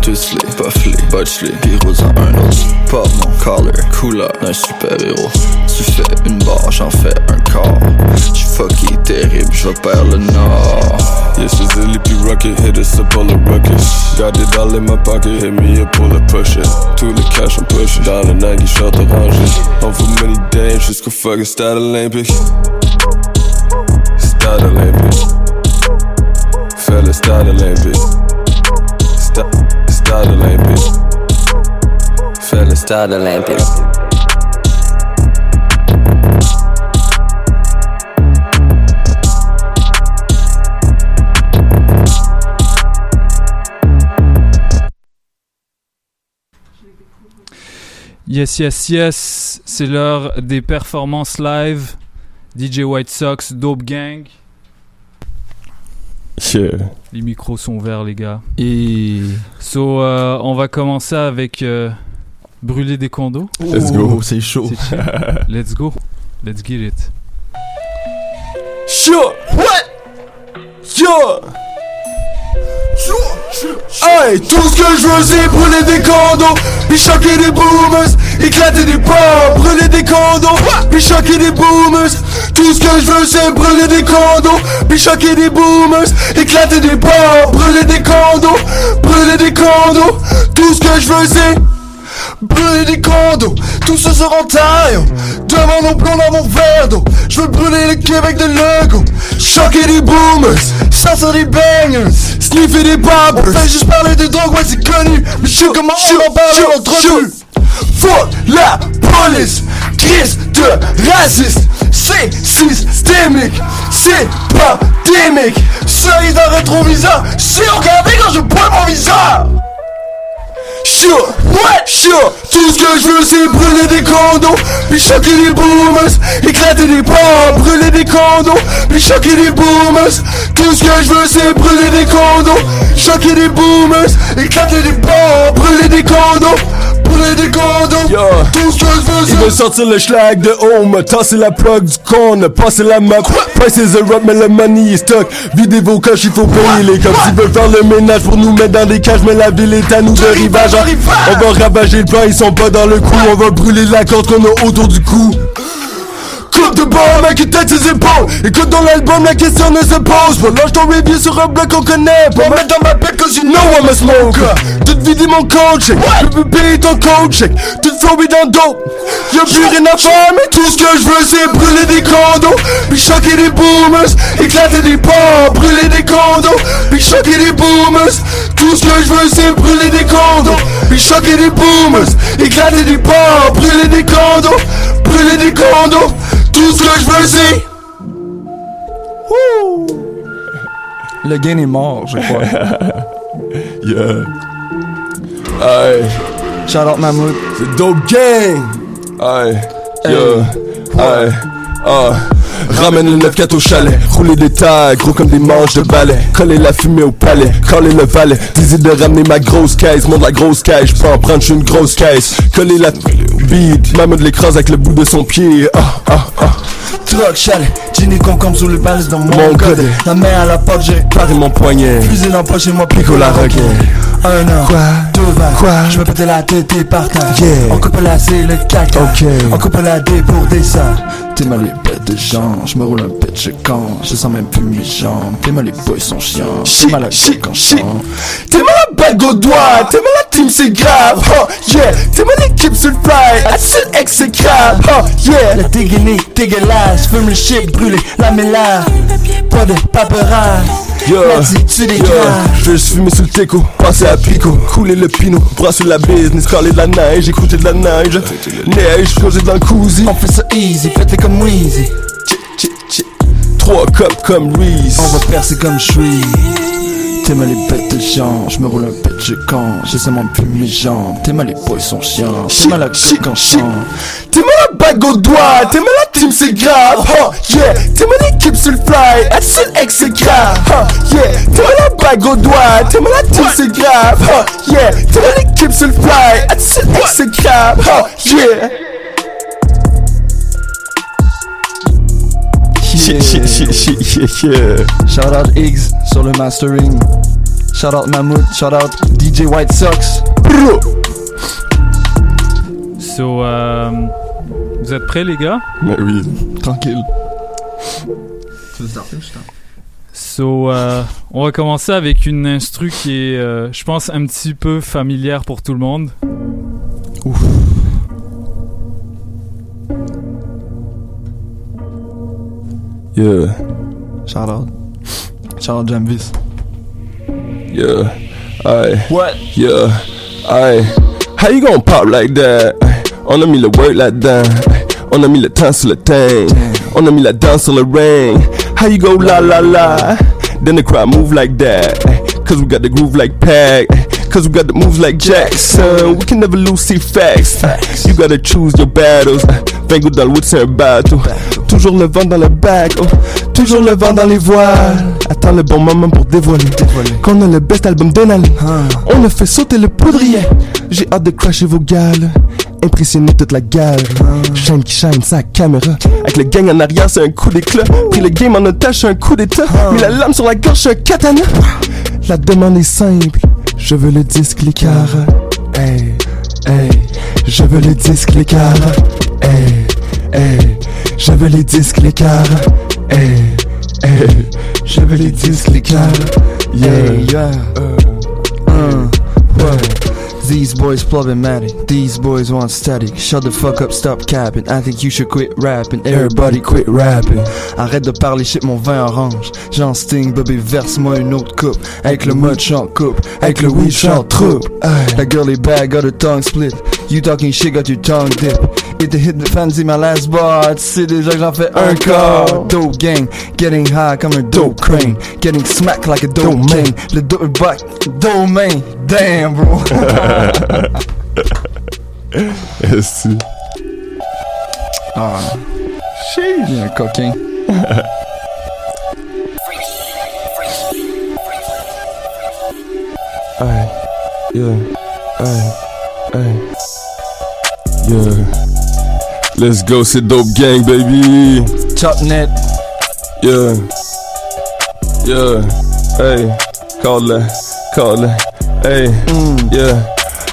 Yeah. Twistley, Buffley, Butchley, Heroes en un autre. Pas mon collar, couleur d'un super héros. Tu fais une barre, j'en fais un corps. J'suis fucké terrible, je perds le nord. Yeah, she's a lippy rocket, hit us up all the ruckus. Got it all in my pocket, hit me up, pull up, push it. Tout le cash, on push it. Dans le Nike short orangé. On fait money dance jusqu'au fucking stade olympique. Stade olympique. Fais le stade olympique. Sta- Yes, yes, yes, c'est l'heure des performances live. DJ White Sox, Dope Gang. Yeah. Les micros sont ouverts, les gars. Et. So, euh, on va commencer avec euh, brûler des condos. Let's go. Oh, c'est chaud. Let's go. Let's get it. Sure. What? Yo. Hey, tout ce que je veux c'est brûler des condos. Puis choquer des boomers Éclater des ports Brûler des condos. Puis choquer des boomers Tout ce que je veux c'est brûler des condos. Puis choquer des boomers Éclater des ports Brûler des condos. Brûler des condos Tout ce que je veux c'est Brûler des condos, tout ce sera en taille Devant nos plans dans mon verre d'eau. Je veux brûler le Québec de Lego. Choquer des boomers, ça sent des Sniffer des babbles, on fait juste parler de drogue, ouais c'est connu. Mais je sais comment on en parle entre nous Fuck la police, crise de raciste. C'est systémique, c'est pas démique Cerise dans rétroviseur, c'est regardé quand je bois mon visage What? Sure, tout ce que je veux c'est brûler des condos. Puis choquer les boomers, éclater des ports Brûler des condos, puis choquer les boomers. Tout ce que je veux c'est brûler des condos. Choquer des boomers, éclater des ports Brûler des condos, brûler des condos Tout ce que je veux Il veut sortir le schlag de home, tasser la plug du con, passer la map. Price is a rap, mais le money est stock. Videz vos coches, il faut payer les cops. Ils veulent faire le ménage pour nous mettre dans des cages, mais la ville est à nous de rivage. On va ravager le plan, ils sont pas dans le coup. On va brûler la corde qu'on a autour du cou. Coupe de bord, mec, qui tête ses épaules. Écoute dans l'album, la question ne se pose pas. Lâche ton review sur un bloc qu'on connaît Pour mettre dans ma pelle cause you know I'm a smoker. Tout vider mon coach. Je peux payer ton coach. Check Tout flow dans dope Y'a plus rien à faire mais tout ce que je veux c'est brûler des condos. Puis choquer des boomers. Éclater des ports Brûler des condos. Puis choquer des boomers. Tout ce que je veux c'est brûler des condos. Puis choquer des boomers. Éclater des ports Brûler des condos Brûler des condos Tout ce que je veux c'est Le gain est mort, je crois. Yeah. Aye. Shout out Mahmoud. C'est Dope Gang. Aye. Yeah. Aye. Ah. Ramène le 9-4 au chalet, rouler des tags, gros comme des manches de balai, coller la fumée au palais, coller le valet, disait de ramener ma grosse caisse, monte la grosse caisse, je peux en prendre, j'suis une grosse caisse, coller la beat, maman l'écrase avec le bout de son pied, ah ah ah. Truck, chalet, Ginny concombre sous le balance dans mon, Mon code. La main à la porte, j'ai Paré mon poignet, Fusil dans poche et moi pico la roquette Un an, Quoi? deux vannes Quoi? Je me pétais la tête et par terre Yeah. On coupe la C, le caca Ok. On coupe la D pour des ça T'es mal les bêtes de gens, je me roule un pitch quand je sens même plus mes jambes. T'es mal les boys sont chiants, t'es mal à quand je. T'es mal bague au doigt, t'es mal la team c'est grave, oh yeah, t'es mal l'équipe sur le fly, Axel X c'est grave, oh yeah. Le dégainé, dégueulasse. Fume le shit, brûlé, la mélange Pas de L'attitude est yeah. grave Je juste fumer sous le teco, passer à pico, couler le pinot, brasser la business, caler de la neige, écouter de la neige, neige, plonger dans le cousi. On fait ça easy, faites comme Weezy. Trois cups comme Reese. On va percer comme suis T'es mal les bêtes de gens, je me roule un pitch quand je sais même plus mes jambes. T'es mal les boys sont chiants, t'es mal à quand je chante. T'es mal la bague au doigt, t'es mal la team c'est grave, oh yeah, t'es mal l'équipe sur le fly, Axel X c'est grave, oh yeah, t'es mal la bague au doigt, t'es mal la team c'est grave, oh yeah, t'es mal l'équipe sur le fly, Axel X c'est grave, oh yeah. Yeah. Shout out Iggs sur le mastering. Shout out Mahmoud, shout out DJ White Sox. So, euh, vous êtes prêts, les gars? Mais oui. Tranquille. So, euh, on va commencer avec une instru qui est, euh, je pense, un petit peu familière pour tout le monde. Ouf. Yeah, Shout out. Shout out Jamvis. yeah, I. What? Yeah, I. How you gonna pop like that? On a mis le work là-dedans. On a mis le temps sur le thing. On a mis la danse sur le ring. How you go la la la? Then the crowd move like that. Cause we got the groove like Pac. Cause we got the moves like Jackson. We can never lose, see facts. You gotta choose your battles. Bingo dans le c'est un bateau. Toujours le vent dans le bac. oh. Toujours le vent dans les voiles. Attends le bon moment pour dévoiler. Qu'on a le best album de l'année. On a fait sauter le poudrier. J'ai hâte de crasher vos gales. Impressionner toute la gale. Shine qui shine sa caméra. Avec le gang en arrière, c'est un coup d'éclat. Pris le game en otage, un coup d'état. Mis la lame sur la gorge, c'est un katana. La demande est simple. Je veux le disque, les caras. Hey, hey. Je veux le disque, les caras. Hey, hey. Je veux les disques, les caras. Hey, hey. Je veux les disques, les caras. Yeah, yeah. Uh? These boys problematic, these boys want static. Shut the fuck up, stop capping. I think you should quit rapping. Everybody quit rapping. Arrête de parler shit, mon vin orange. J'en sting, baby, verse-moi une autre coupe. Avec le mud j'en coupe, avec le weed j'en troupe. La girl est bad, got her tongue split. You talking shit, got your tongue dip. It the hit the fancy my last bar. Tu sais déjà que j'en fais un quart. Dope gang, getting high comme un dope crane. Getting smacked like a dope chain. Le dope back, domain. Damn, bro. Esti. Ah. Chiche. Il y a un coquin. Ay, yeah, ay, ay, yeah. Let's go, c'est Dope Gang, baby. Top net. Yeah, yeah, hey, call la, call la, hey, yeah.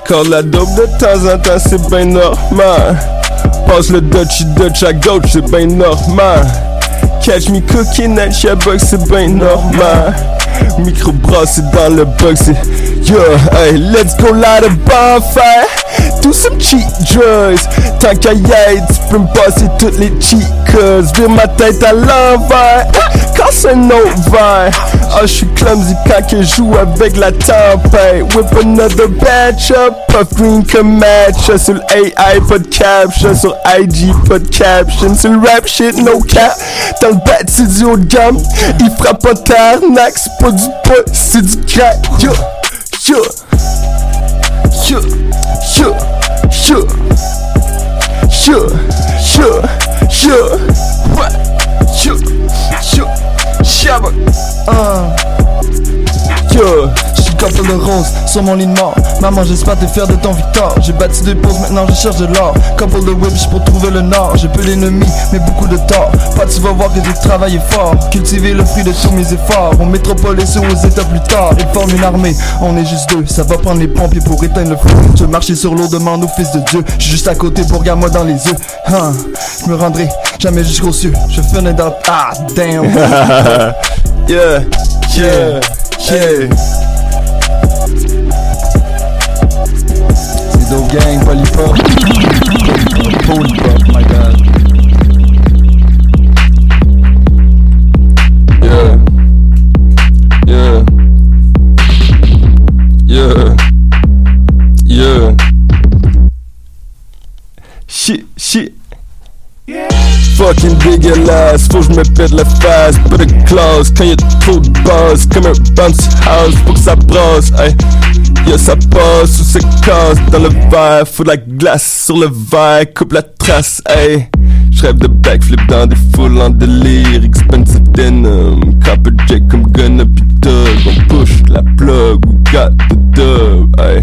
Call la dope de temps en temps, c'est ben normal. Passe le Dutchy Dutch à gauche, c'est ben normal. Catch me cooking that shit box, c'est ben normal. Micro brassé dans le box, c'est yeah, hey, let's go light a bonfire. Do some cheap drugs. Tant qu'à y être, tu toutes les cheat codes. Vire ma tête à l'envers. Casse un autre verre. Ah, je suis clumsy quand que joue avec la tempête. Whip another batch up. Puff green comme match. Sur le AI, pas de caption. Sur IG, pas de caption. Sur le rap shit, no cap. Dans le bat, c'est du de gamme. Il frappe pas. C'est pas du pot, c'est du crack. Yo, yo. Yo, yo, yo, yo, yo, yo, what? Yo, yo, shabba, Uh. yo. J'suis couple de rose sur mon lit de mort. Maman, j'espère te faire de ton victoire. J'ai bâti deux pauses, maintenant je cherche de l'or. Couple de whips pour trouver le nord. J'ai peu l'ennemi, mais beaucoup de tort. Pas tu vas voir que j'ai travaillé fort. Cultiver le fruit de tous mes efforts. On métropole et sur aux états plus tard. Ils forment une armée, on est juste deux. Ça va prendre les pompiers pour éteindre le feu. Je marcher sur l'eau, demande au fils de Dieu. J'suis juste à côté pour regarde-moi dans les yeux. Hein, je me rendrai jamais jusqu'aux cieux. Je finis dans. Ah, damn. yeah, yeah, yeah. C'est Dope Gang, Polypop. Polypop, my bad. Yeah. Yeah. Yeah. Yeah. Shit, shit. Fucking dégueulasse, faut que je me pète la face, pas de classe quand y'a trop de buzz, comme un bouncy house, faut que ça brasse, hey. Yeah, ça passe ou ça casse dans le verre, faut de la glace sur le verre, coupe la trace, hey. J'rêve de backflip dans des foules en délire, expensive denim, copper jack comme gun up on push la plug, we got the dub, hey.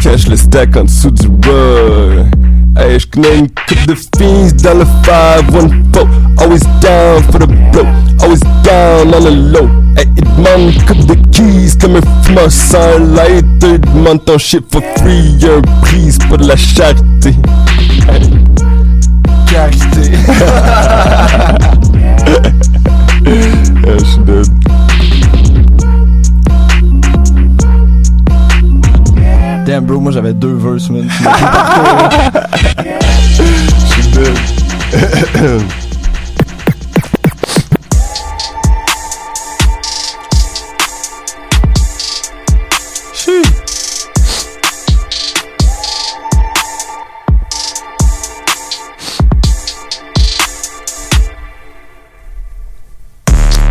Cache le stack en dessous du rug. Hey, j'connais une coupe de fiends dans le five, one four, always down for the blow, always down on the low. Hey, il demande une coupe de keys comme un fumeur sans lighter, demande ton shit for free, y'a un prix, c'est pas de la charité. Hey. Carité. Yeah, j'suis dead. Damn, bro, moi j'avais deux verses, man. Dead.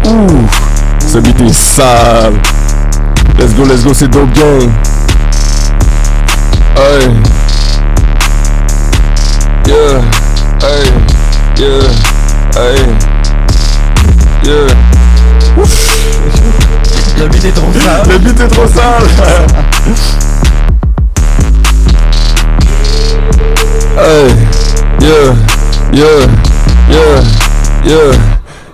Ouh, ce beat est sale. Let's go, let's go, c'est Dope Gang. Hey. Yeah, hey, yeah, hey, yeah. Ouf. Le beat est trop sale. Le beat est trop sale. hey, yeah, yeah, yeah, yeah,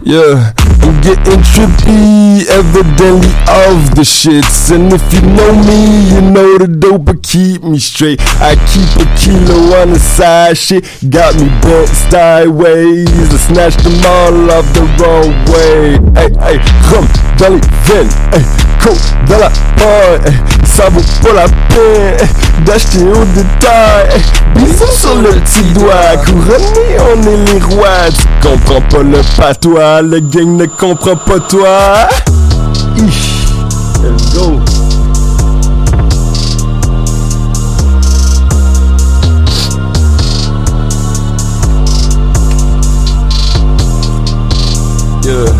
yeah. I'm getting trippy, evidently of the shits. And if you know me, you know the dope keep me straight. I keep a kilo on the side, shit got me bent sideways. I snatched them all off the wrong way. Hey, hey, dans les veines, hey, coke hey, ça vaut pas la hey, d'acheter au détail. Bisous sur le petit doigt, couronné, on est les rois. Tu comprends pas le patois, le gang ne comprend pas toi. Ich, let's go. Yeah.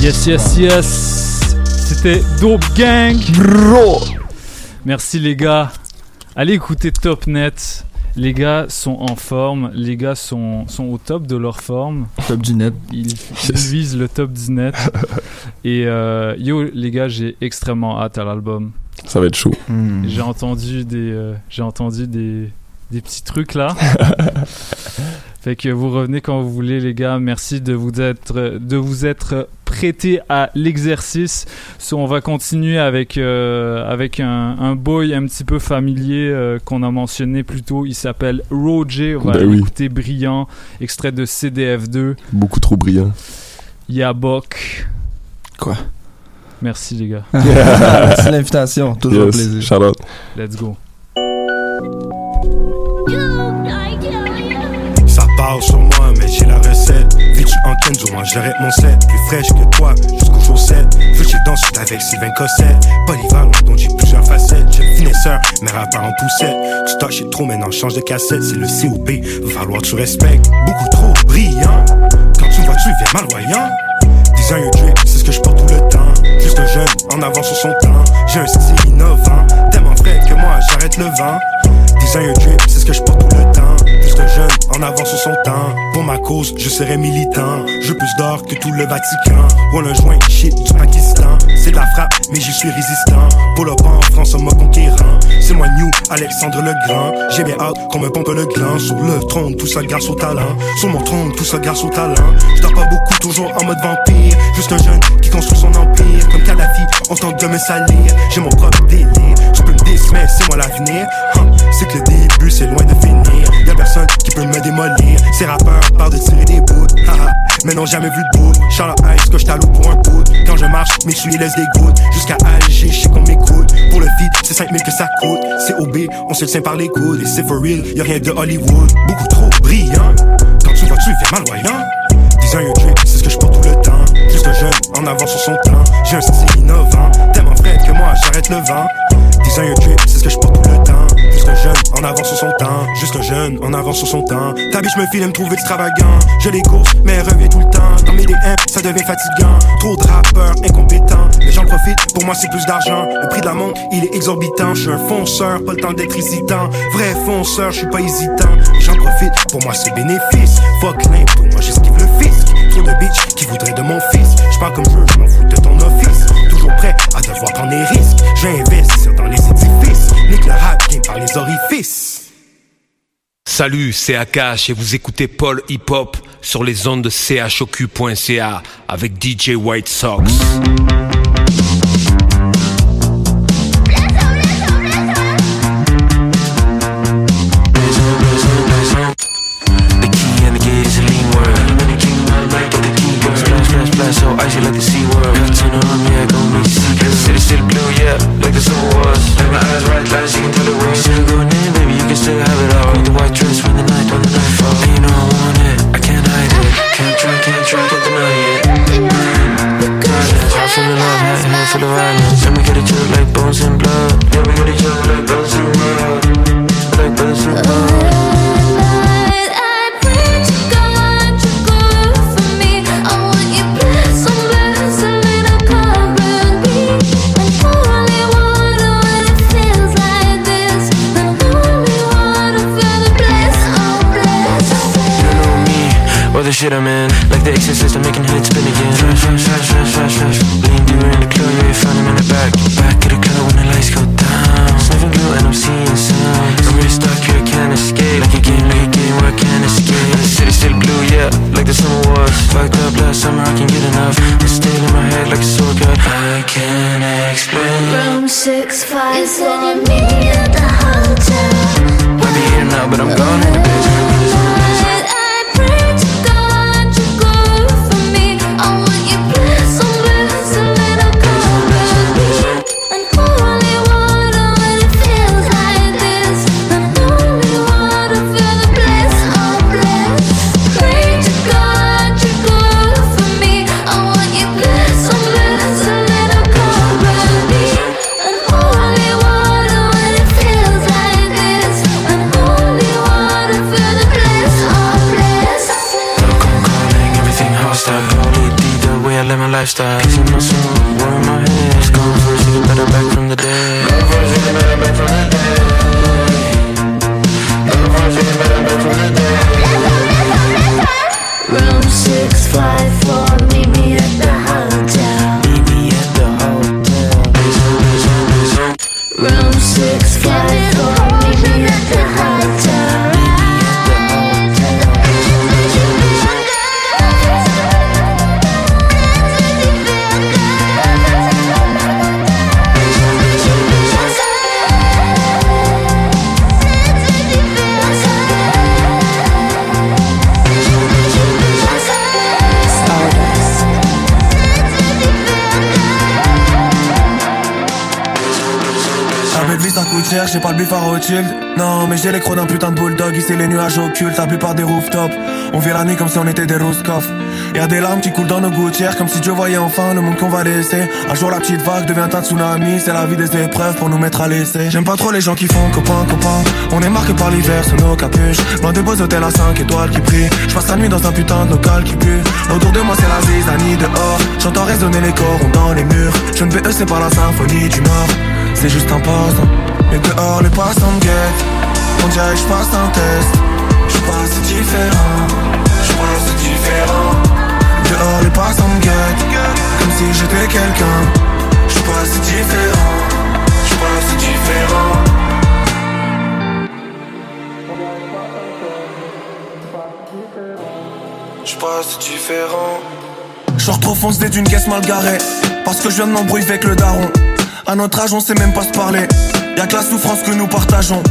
Yes, yes, yes. C'était Dope Gang. Bro. Merci les gars. Allez écouter Topnet. Les gars sont en forme. Les gars sont, sont au top de leur forme. Top du net. Ils, ils visent le top du net. Et euh, yo, les gars, j'ai extrêmement hâte à l'album. Ça va être chaud. J'ai entendu des, euh, j'ai entendu des, des petits trucs là. fait que vous revenez quand vous voulez, les gars. Merci de vous être, de vous être prêtés à l'exercice. So, on va continuer avec, euh, avec un, un boy un petit peu familier euh, qu'on a mentionné plus tôt. Il s'appelle Roger. On va Ben oui. écouter Brillant, extrait de CDF2. Beaucoup trop brillant. Yabok. Quoi? Merci les gars. Merci l'invitation, toujours un Yes, plaisir. shout out. Let's go. Parle sur moi, mais j'ai la recette. Vite, en Kenzo, moi j'arrête mon set. Plus fraîche que toi, chaussettes. Veux que j'ai dans suite avec Sylvain Cossette. Polyvalent, dont j'ai plusieurs facettes. J'ai finesseur, mais rappeur en poussette. Tu touches trop, maintenant change de cassette. C'est le COP, va falloir que tu respectes. Beaucoup trop brillant. Quand tu vois, tu viens malvoyant. Design drip, c'est ce que je porte tout le temps. Juste un jeune, en avant sur son temps. J'ai un style innovant. Tellement frais que moi, j'arrête le vent. Design drip, c'est ce que je porte tout le temps. Un jeune, en avant sur son temps. Pour ma cause, je serai militant. Je plus d'or que tout le Vatican. Roll un joint, shit du Pakistan. C'est de la frappe, mais j'y suis résistant. Pull up en France, en mode conquérant. C'est moi New, Alexandre le Grand. J'ai bien hâte qu'on me pompe le gland. Sur le trône, tout ça garce au talent. Sur mon trône, tout ça garce au talent. Je dors pas beaucoup, toujours en mode vampire. Juste un jeune qui construit son empire. Comme Kadhafi, on tente de me salir. J'ai mon propre délire. Tu peux me mais c'est moi l'avenir. C'est que le début, c'est loin de finir. Personne qui peut me démolir. Ces rappeurs parlent de tirer des bouts. Mais n'ont jamais vu de bout. Charles Ice, que je t'alloue pour un bout. Quand je marche, mes souliers laissent des gouttes. Jusqu'à Alger, je sais qu'on m'écoute. Pour le feed, c'est 5000 que ça coûte. C'est OB, on se tient par les coudes. Et c'est for real, y'a rien de Hollywood. Beaucoup trop brillant. Quand tu vois, tu fais malvoyant. Design un drip, c'est ce que je porte tout le temps. Juste un jeune, en avant sur son temps. J'ai un style innovant. Tellement frais que moi, j'arrête le vent. Design un drip, c'est ce que je porte tout le temps. Juste un jeune, en avant sur son temps. Juste un jeune, en avant sur son temps. Ta biche me file à me trouver extravagant. Je les course, mais elle revient tout le temps. Dans mes DM, ça devient fatigant. Trop de rappeurs incompétents. Mais j'en profite, pour moi c'est plus d'argent. Le prix de la montre, il est exorbitant. Je suis un fonceur, pas le temps d'être hésitant. Vrai fonceur, je suis pas hésitant. J'en profite, pour moi c'est bénéfice. Fuck l'imp, pour moi j'esquive le fisc. Trop de bitch qui voudraient de mon fils. Je parle comme je veux, je m'en fous de ton office. Toujours prêt à devoir prendre des risques. J'investis dans les édifices. Nique le rap par les orifices. Salut, c'est Akash et vous écoutez Paul Hip Hop sur les ondes de chocu.ca avec DJ White Sox. Up last summer, I can't get enough. It's staying in my head like a sore cut. I can't explain. Room six five. You said you meet me at the hotel? Might be here now, but I'm gone in the basement. J'ai les d'un putain de bulldog Ici les nuages occultes, la plupart des rooftops. On vit la nuit comme si on était des Roscoff Y'a des larmes qui coulent dans nos gouttières Comme si Dieu voyait enfin le monde qu'on va laisser. Un jour la petite vague devient un tsunami C'est la vie des épreuves pour nous mettre à l'essai. J'aime pas trop les gens qui font copain copain. On est marqué par l'hiver sous nos capuches. Loin des beaux hôtels à 5 étoiles qui prient. Je passe la nuit dans un putain de local qui pue Autour de moi c'est la zizanie dehors. J'entends résonner les corons dans les murs. Je ne vais c'est pas la symphonie du Nord. C'est juste un passant Mais dehors les passants me guettent On dirait que je passe un test. Je suis pas si différent. Je suis pas si différent. Dehors les passants me guettent Comme si j'étais quelqu'un. Je suis pas si différent. Je suis pas si différent. Je suis pas si différent Genre trop foncé d'une caisse mal garée. Parce que je viens de m'embrouiller avec le daron. À notre âge on sait même pas se parler. Y'a que la souffrance que nous partageons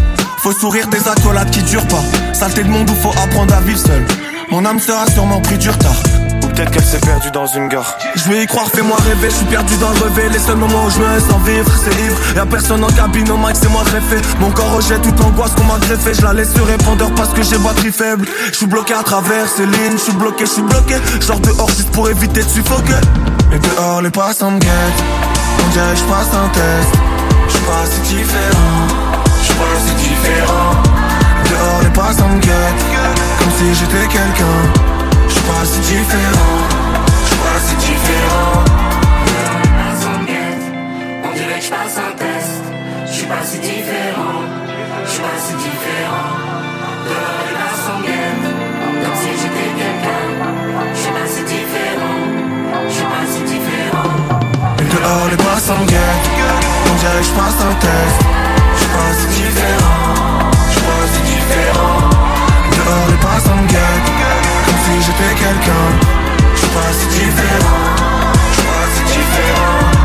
Faut sourire des accolades qui durent pas. Saleté de monde où faut apprendre à vivre seul. Mon âme sera sûrement pris du retard. Ou peut-être qu'elle s'est perdue dans une gare. Je vais y croire, fais-moi rêver, je suis perdu dans le rêve Les seuls moments où je me sens vivre, c'est ivre. Y'a personne en cabine, au mic, c'est moi greffé. Mon corps rejette toute l'angoisse qu'on m'a greffé. Je la laisse sur répondeur parce que j'ai batterie faible. Je suis bloqué à travers ces lignes, je suis bloqué, je suis bloqué. Genre dehors juste pour éviter de suffoquer. Mais dehors les passants me guettent On dirait que je passe un test. Je suis pas si différent Je pas si différent Dehors les passants me Comme si j'étais quelqu'un Je pas si différent Je pas si différent On dirait que je passe un test. Je suis pas si différent. Je suis pas si différent. Dehors les passants guettent. Comme si j'étais quelqu'un. Je suis pas si différent. Je suis pas si différent. Dehors les passants me On dirait que je passe un test pas si différent Je pas si différent Dehors les Comme si j'étais quelqu'un Je pas si différent Je pas si différent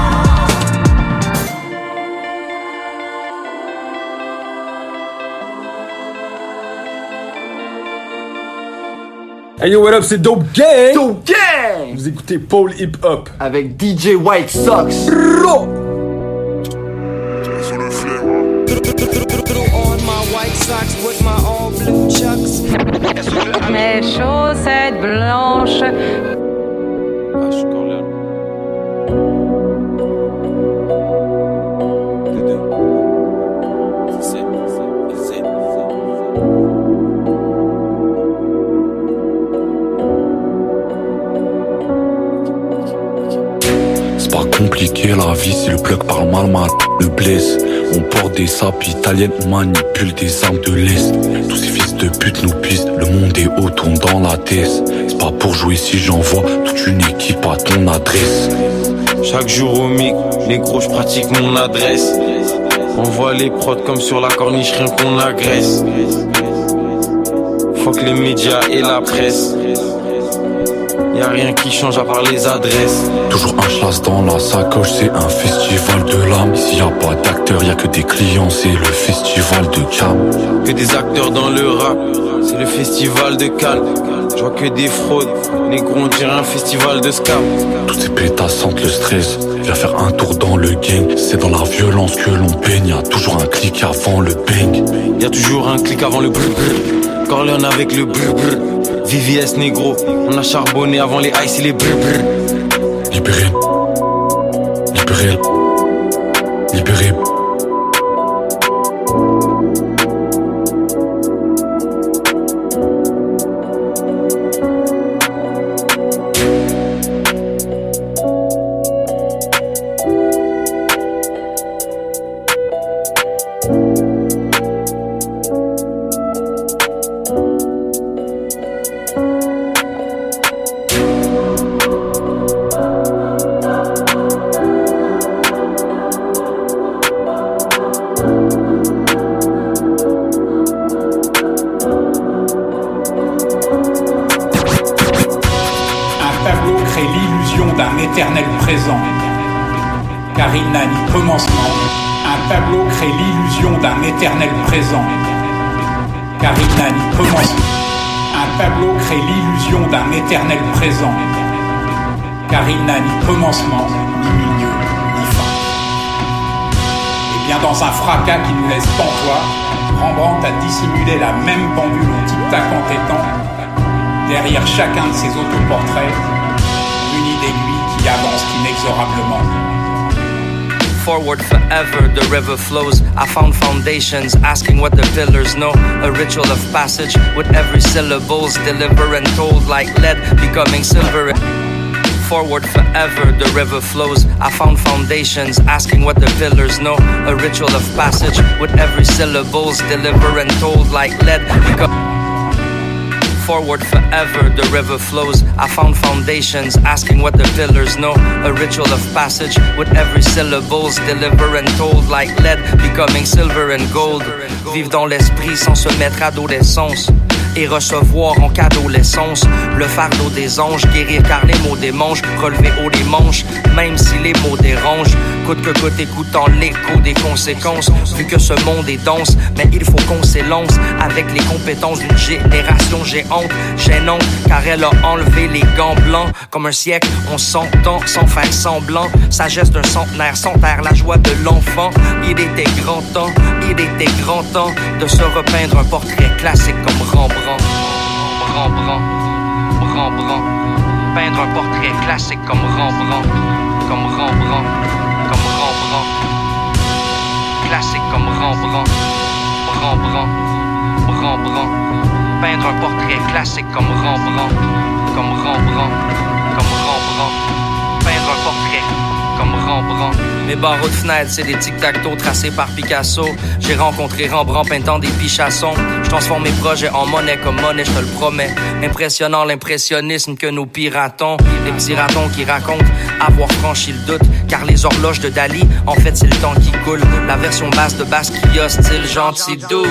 Hey yo, what up, c'est Dope Gang! Dope Gang! Vous écoutez Paul Hip Hop. Avec DJ White Sox. Chaussettes blanches. Compliqué la vie si le plug parle mal mal le blesse On porte des sapes italiennes, on manipule des armes de l'Est Tous ces fils de pute nous pistent, le monde est haut, tourne dans la tête C'est pas pour jouer si j'envoie toute une équipe à ton adresse Chaque jour au mic, négro, je pratique mon adresse. On voit les prods comme sur la corniche, rien qu'on agresse. Fuck les médias et la presse. Y a rien qui change à part les adresses. Toujours chasse dans la sacoche, c'est un festival de l'âme. S'il y a pas d'acteurs, y a que des clients, c'est le festival de cam. Que des acteurs dans le rap, c'est le festival de calme. Je vois que des fraudes, négro, on dirait un festival de scam. Toutes ces pétasses sentent le stress. Viens faire un tour dans le gang. C'est dans la violence que l'on baigne. Y a toujours un clic avant le bang. Y a toujours un clic avant le brr brr. Corleone avec le brr brr. VVS négro, on a charbonné avant les ice et les brr brr. Libéré. Libéré. Libéré. Car il n'a ni commencement, ni milieu, ni fin. Et bien dans un fracas qui nous laisse pantois, Rembrandt a dissimulé la même pendule au tic-tac derrière chacun de ses autoportraits, muni d'aiguilles qui avance inexorablement. Forward forever, the river flows. I found foundations, asking what the pillars know. A ritual of passage with every syllables deliver and told like lead, becoming silver. Forward forever, the river flows. I found foundations, asking what the pillars know. A ritual of passage with every syllables deliver and told like lead, forward forever, the river flows. I found foundations, asking what the pillars know. A ritual of passage with every syllables deliver and told like lead, becoming silver and gold. vive dans l'esprit sans se mettre d'essence. Et recevoir en cadeau l'essence, le fardeau des anges, guérir car les mots manches, relever haut les manches, même si les mots dérangent. Coûte que coûte écoutant l'écho des conséquences, vu que ce monde est dense, mais il faut qu'on s'élance avec les compétences d'une génération géante, gênante, car elle a enlevé les gants blancs. Comme un siècle, on s'entend sans faire semblant. Sagesse d'un centenaire sans taire la joie de l'enfant. Il était grand temps, il était grand temps de se repeindre un portrait classique comme Rembrandt. Rembrandt, Rembrandt. Peindre un portrait classique comme Rembrandt, comme Rembrandt, comme Rembrandt. Classique comme Rembrandt, Rembrandt, Rembrandt. Peindre un portrait classique comme Rembrandt, comme Rembrandt, comme Rembrandt. Peindre un portrait comme Rembrandt. Mes barreaux de fenêtre, c'est des tic-tac-toe tracés par Picasso. J'ai rencontré Rembrandt peintant des pichassons. Je transforme mes projets en monnaie comme monnaie, je te le promets. Impressionnant l'impressionnisme que nous piratons. Les petits ratons qui racontent avoir franchi le doute. Car les horloges de Dali, en fait, c'est le temps qui coule. La version basse de Basquiat, style gentil dude.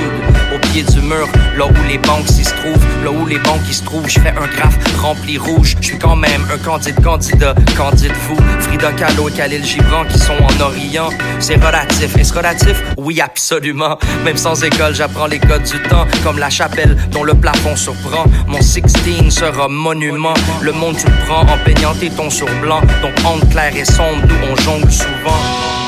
Au pied du mur, là où les banques s'y trouvent, là où les banques qui se trouvent, je fais un graphe rempli rouge. Je suis quand même un candide candidat, candide vous. Frida Kahlo et Khalil Gibran qui sont en Orient. C'est relatif. Est-ce relatif? Oui, absolument. Même sans école, j'apprends les codes du temps, comme la chapelle dont le plafond surprend. Mon 16 sera monument. Le monde, tu le prends en peignant tes tons sur blanc. Donc, onde claire et sombre, nous on jongle souvent.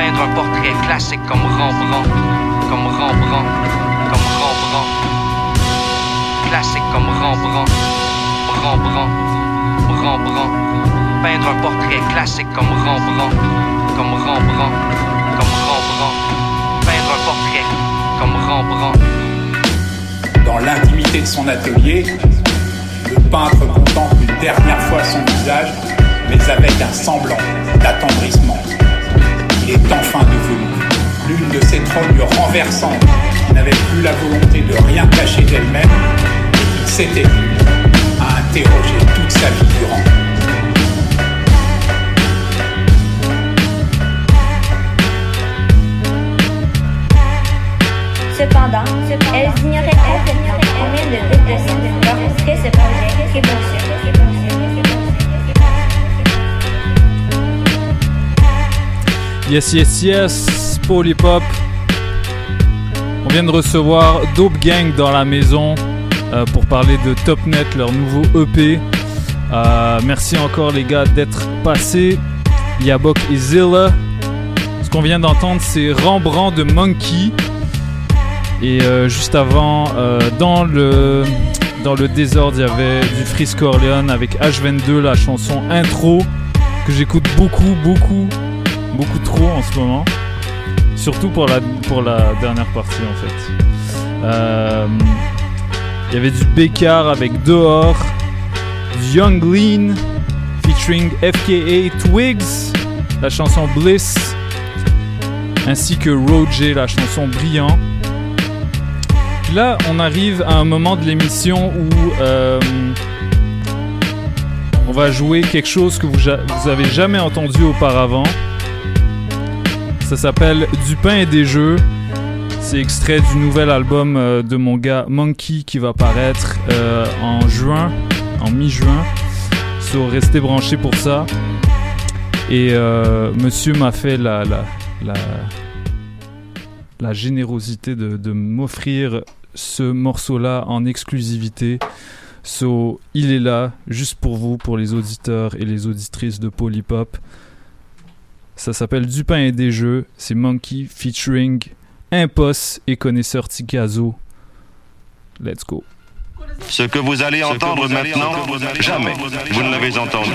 Peindre un portrait classique comme Rembrandt, comme Rembrandt, comme Rembrandt. Classique comme Rembrandt, Rembrandt, Rembrandt. Peindre un portrait classique comme Rembrandt, comme Rembrandt, comme Rembrandt. Peindre un portrait comme Rembrandt. Dans l'intimité de son atelier, le peintre contemple une dernière fois son visage, mais avec un semblant d'attendrissement enfin devenue. L'une de ces trognes renversantes qui n'avait plus la volonté de rien cacher d'elle-même et qui s'était vue à interroger toute sa vie durant. Cependant, elle elles ignoraient complètement combien de doutes de leur projet qui fonctionne. Yes, yes, yes, Polypop. On vient de recevoir Dope Gang dans la maison euh, pour parler de Topnet, leur nouveau EP. Euh, merci encore les gars d'être passés. Yabok et Zilla. Ce qu'on vient d'entendre, c'est Rembrandt de Monkey. Et euh, juste avant, dans le dans le désordre, il y avait du Frisco Orleans avec H22, la chanson intro que j'écoute beaucoup, beaucoup, beaucoup trop en ce moment. Surtout pour la, pour la dernière partie en fait. Euh, Il y avait du Bécard avec Dehors, Young Lean featuring FKA Twigs, la chanson Bliss, ainsi que Roger, la chanson Brillant. Là, on arrive à un moment de l'émission où euh, on va jouer quelque chose que vous, vous avez jamais entendu auparavant. Ça s'appelle Du pain et des jeux. C'est extrait du nouvel album euh, de mon gars Monkey qui va paraître euh, en juin, en mi-juin. So, restez branchés pour ça. Et euh, monsieur m'a fait la, la, la, générosité de, de m'offrir ce morceau-là en exclusivité. So, il est là, juste pour vous, pour les auditeurs et les auditrices de Polypop. Ça s'appelle Du pain et des jeux. C'est Monkey featuring Impos et connaisseur Tikazo. Let's go. Ce que vous allez entendre maintenant, jamais vous ne l'avez entendu.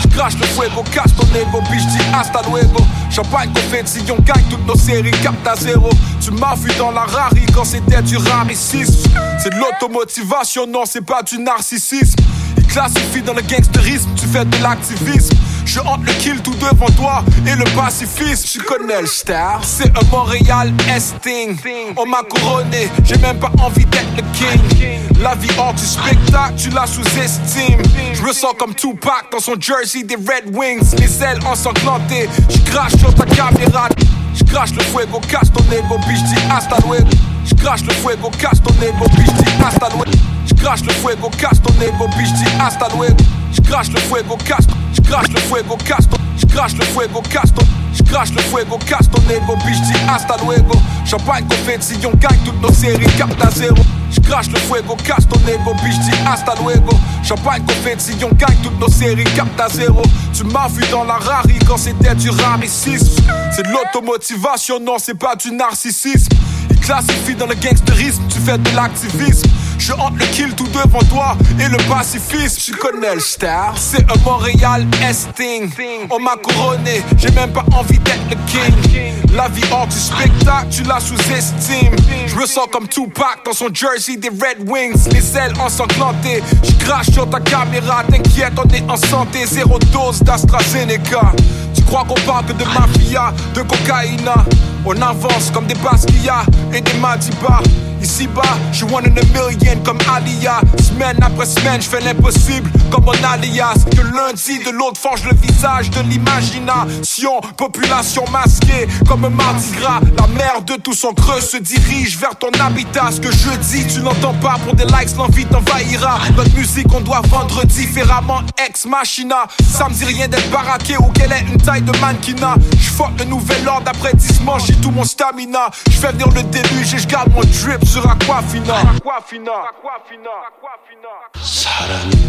Je crache le fuego, cache ton ego, bitch dis hasta luego. Champagne, confetti, on gagne toutes nos séries, capte à zéro. Tu m'as vu dans la rari quand c'était du raricisme. C'est de l'automotivation, non, c'est pas du narcissisme. Il classifie dans le gangsterisme, tu fais de l'activisme. Je hante le kill tout devant toi et le pacifisme. Tu connais le star, c'est un Montréal Esting. On m'a couronné, j'ai même pas envie d'être le king. La vie hors du spectacle, tu la sous-estimes. Je me sens comme Tupac dans son jersey des Red Wings. Les ailes ensanglantées, je crache sur ta caméra. Je crache le fuego, casse ton ego, bitch, dis hasta luego. Je crache le fuego, casse ton ego, bitch, dis hasta luego. Je crache le fuego, casse ton ego, bitch, dis hasta luego. Je crache le fuego, casse ton, je crache le fuego, casse ton, je crache le fuego, casse ton, je crache le fuego, casse ton ego, bitch, dis hasta luego. Champagne, confetti, on gagne toutes nos séries, capte à zéro. Je crache le fuego, casse ton ego, bitch, dis hasta luego. Champagne, confetti, on gagne toutes nos séries, capte à zéro. Tu m'as vu dans la rari quand c'était du raricisme. C'est de l'automotivation, non, c'est pas du narcissisme. Il classifie dans le gangsterisme, tu fais de l'activisme. Je hante le kill tout devant toi et le pacifisme. Tu connais le star, c'est un Montréal Esting. On m'a couronné, j'ai même pas envie d'être le king. La vie hors du spectacle, tu la sous-estimes. Je me sens comme Tupac dans son jersey des Red Wings. Les ailes ensanglantées, je crache sur ta caméra. T'inquiète, on est en santé, zéro dose d'AstraZeneca. Tu crois qu'on parle de mafia, de cocaïna? On avance comme des Basquiat et des Madiba. Ici bas, je one in a million comme Alia. Semaine après semaine, je fais l'impossible comme mon alias. Que lundi de l'autre forge le visage de l'imagination. Population masquée comme un mardi gras. La mer de tout son creux se dirige vers ton habitat. Ce que je dis, tu n'entends pas. Pour des likes, l'envie t'envahira. Notre musique, on doit vendre différemment. Ex machina Ça me dit rien d'être baraqué ou qu'elle ait une taille de mannequinat. Je le nouvel ordre après 10 manches, j'ai tout mon stamina Je fais venir le déluge et je garde mon drip sur Aquafina Aquafina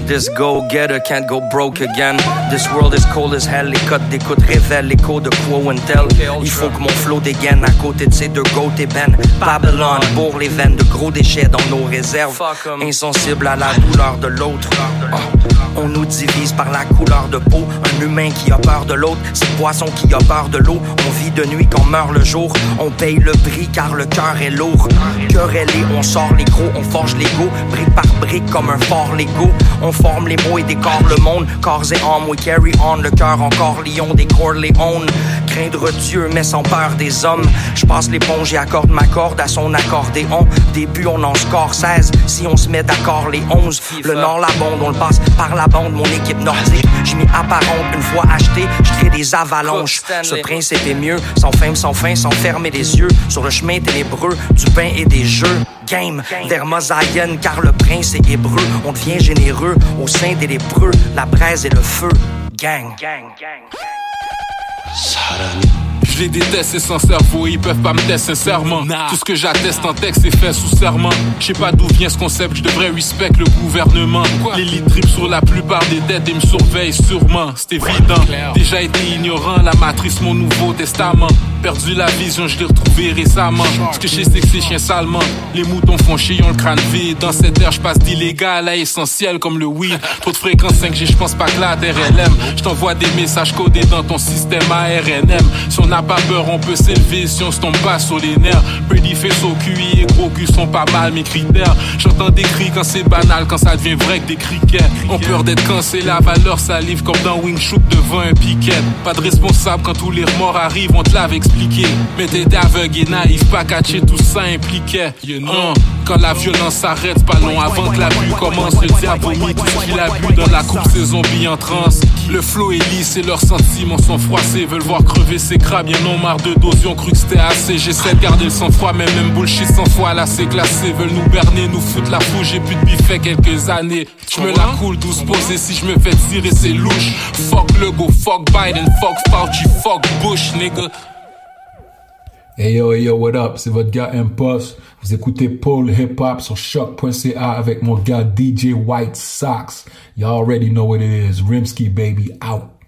This go-getter can't go broke again. This world is cold as hell. Les codes d'écoute révèlent l'écho de Quo and Tell. Il faut que mon flow dégaine à côté de ces deux goats et Ben. Babylon pour les veines de gros déchets dans nos réserves. Insensible à la douleur de l'autre. Ah, On nous divise par la couleur de peau. Un humain qui a peur de l'autre, c'est poisson qui a peur de l'eau. On vit de nuit qu'on meurt le jour. On paye le prix car le cœur est lourd. Querellé, on sort les gros, on forge l'ego. Brique par brique comme un fort Lego. On forme les mots et décore le monde. Corps et âme, we carry on. Le cœur encore lion des Corleone. Craindre Dieu, mais sans peur des hommes. Je passe l'éponge et accorde ma corde à son accordéon. Début, on en score 16. Si on se met d'accord les 11. Le nord, la bande, on le passe par la bande, mon équipe nordique. Je m'y apparente, une fois acheté, je crée des avalanches. Ce principe est mieux, sans fame, sans fin, sans fermer les yeux. Sur le chemin ténébreux, du pain et des jeux. Game, vers Mosaïen, car le prince est hébreu. On devient généreux au sein des lépreux. La braise et le feu. Gang. Je les déteste, c'est sans cerveau, ils peuvent pas me tester sincèrement. Tout ce que j'atteste en texte est fait sous serment. Je sais pas d'où vient ce concept, je devrais respect le gouvernement. L'élite drip sur la plupart des dettes et me surveille sûrement, c'est évident. Déjà été ignorant, la matrice, mon nouveau testament. Perdu la vision, je l'ai retrouvé récemment. C'est que c'est chien salement. Les moutons font chier, ont le crâne vide. Dans cette ère, je passe d'illégal à essentiel comme le weed. Trop de fréquence 5G, je pense pas que la RLM. Je t'envoie des messages codés dans ton système ARNM. Si on n'a pas peur, on peut s'élever si on se tombe pas sur les nerfs. Pretty face au QI et gros cul sont pas mal mes critères. J'entends des cris quand c'est banal, quand ça devient vrai que des criquets. On peur d'être cancellé, la valeur salive comme dans Wing Shoot devant un piquet. Pas de responsable quand tous les remords arrivent, on te l'avait Mais t'étais aveugle et naïf, pas catché, tout ça impliquait. You. Quand la violence s'arrête, pas long avant que la pluie commence. Le diable vomit qu'il a bu dans la coupe, ses zombies en transe. Le flot est lisse et leurs sentiments sont froissés. Veulent voir crever ses crabes, y'en ont marre de doses, ils ont cru que c'était assez. J'essaie de garder le sang-froid, mais même bullshit sans foi, là c'est glacé. Veulent nous berner, nous foutre la fouche, j'ai plus de biffet quelques années. Je me la coule douce posée, si je me fais tirer, c'est louche. Fuck le go, fuck Biden, fuck Fauci, fuck Bush, nigga. Hey yo, hey yo, what up? C'est votre gars Impost. Vous écoutez Paul Hip Hop sur choc.ca avec mon gars DJ White Sox. Y'all already know what it is. Rimsky baby out.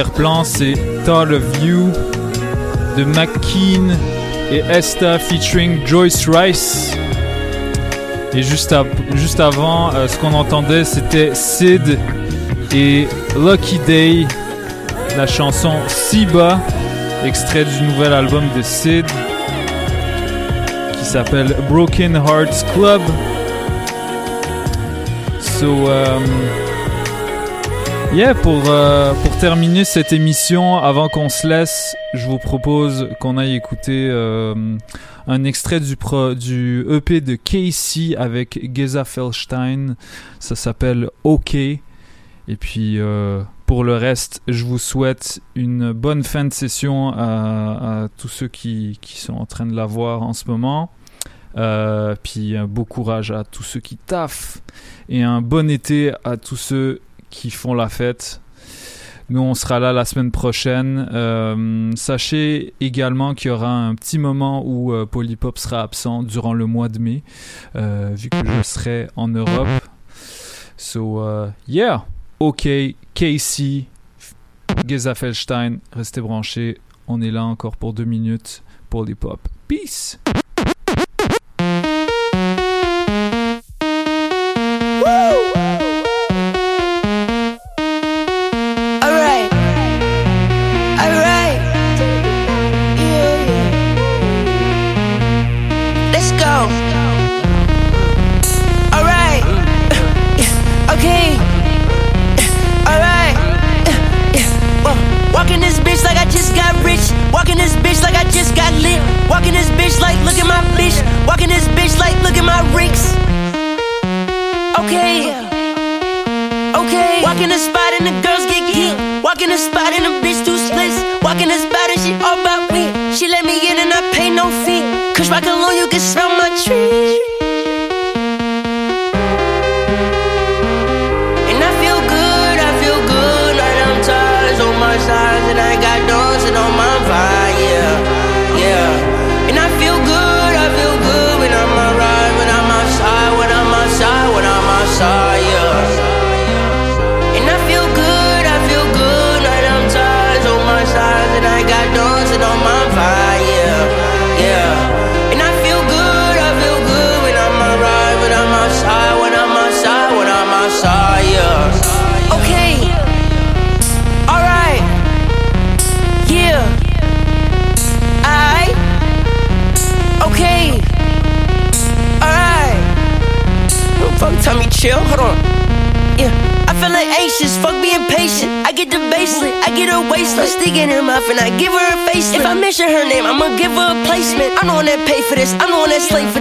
plan c'est Thought of You de McKean et Esta featuring Joyce Rice. Et juste, avant, euh, ce qu'on entendait, c'était Sid et Lucky Day, la chanson Siba, extrait du nouvel album de Sid qui s'appelle Broken Hearts Club. So, um, Yeah, pour, euh, pour terminer cette émission, avant qu'on se laisse, je vous propose qu'on aille écouter euh, un extrait du, EP de Casey avec Geza Feldstein. Ça s'appelle OK. Et puis, euh, pour le reste, je vous souhaite une bonne fin de session à, tous ceux qui, qui, sont en train de la voir en ce moment. Puis, un beau courage à tous ceux qui taffent. Et un bon été à tous ceux qui font la fête. Nous, on sera là la semaine prochaine. Euh, sachez également qu'il y aura un petit moment où euh, Polypop sera absent durant le mois de mai, euh, vu que je serai en Europe. So, euh, yeah! OK, Casey, Gezafelstein, restez branchés. On est là encore pour deux minutes. Polypop. Peace! Woo! chill. Hold on. Yeah. I feel like anxious, fuck being patient. I get the baseline, I get her waistline. Sticking her mouth and I give her a facelift. If I mention her name, I'ma give her a placement. I'm the one that pay for this, I'm the one that slave for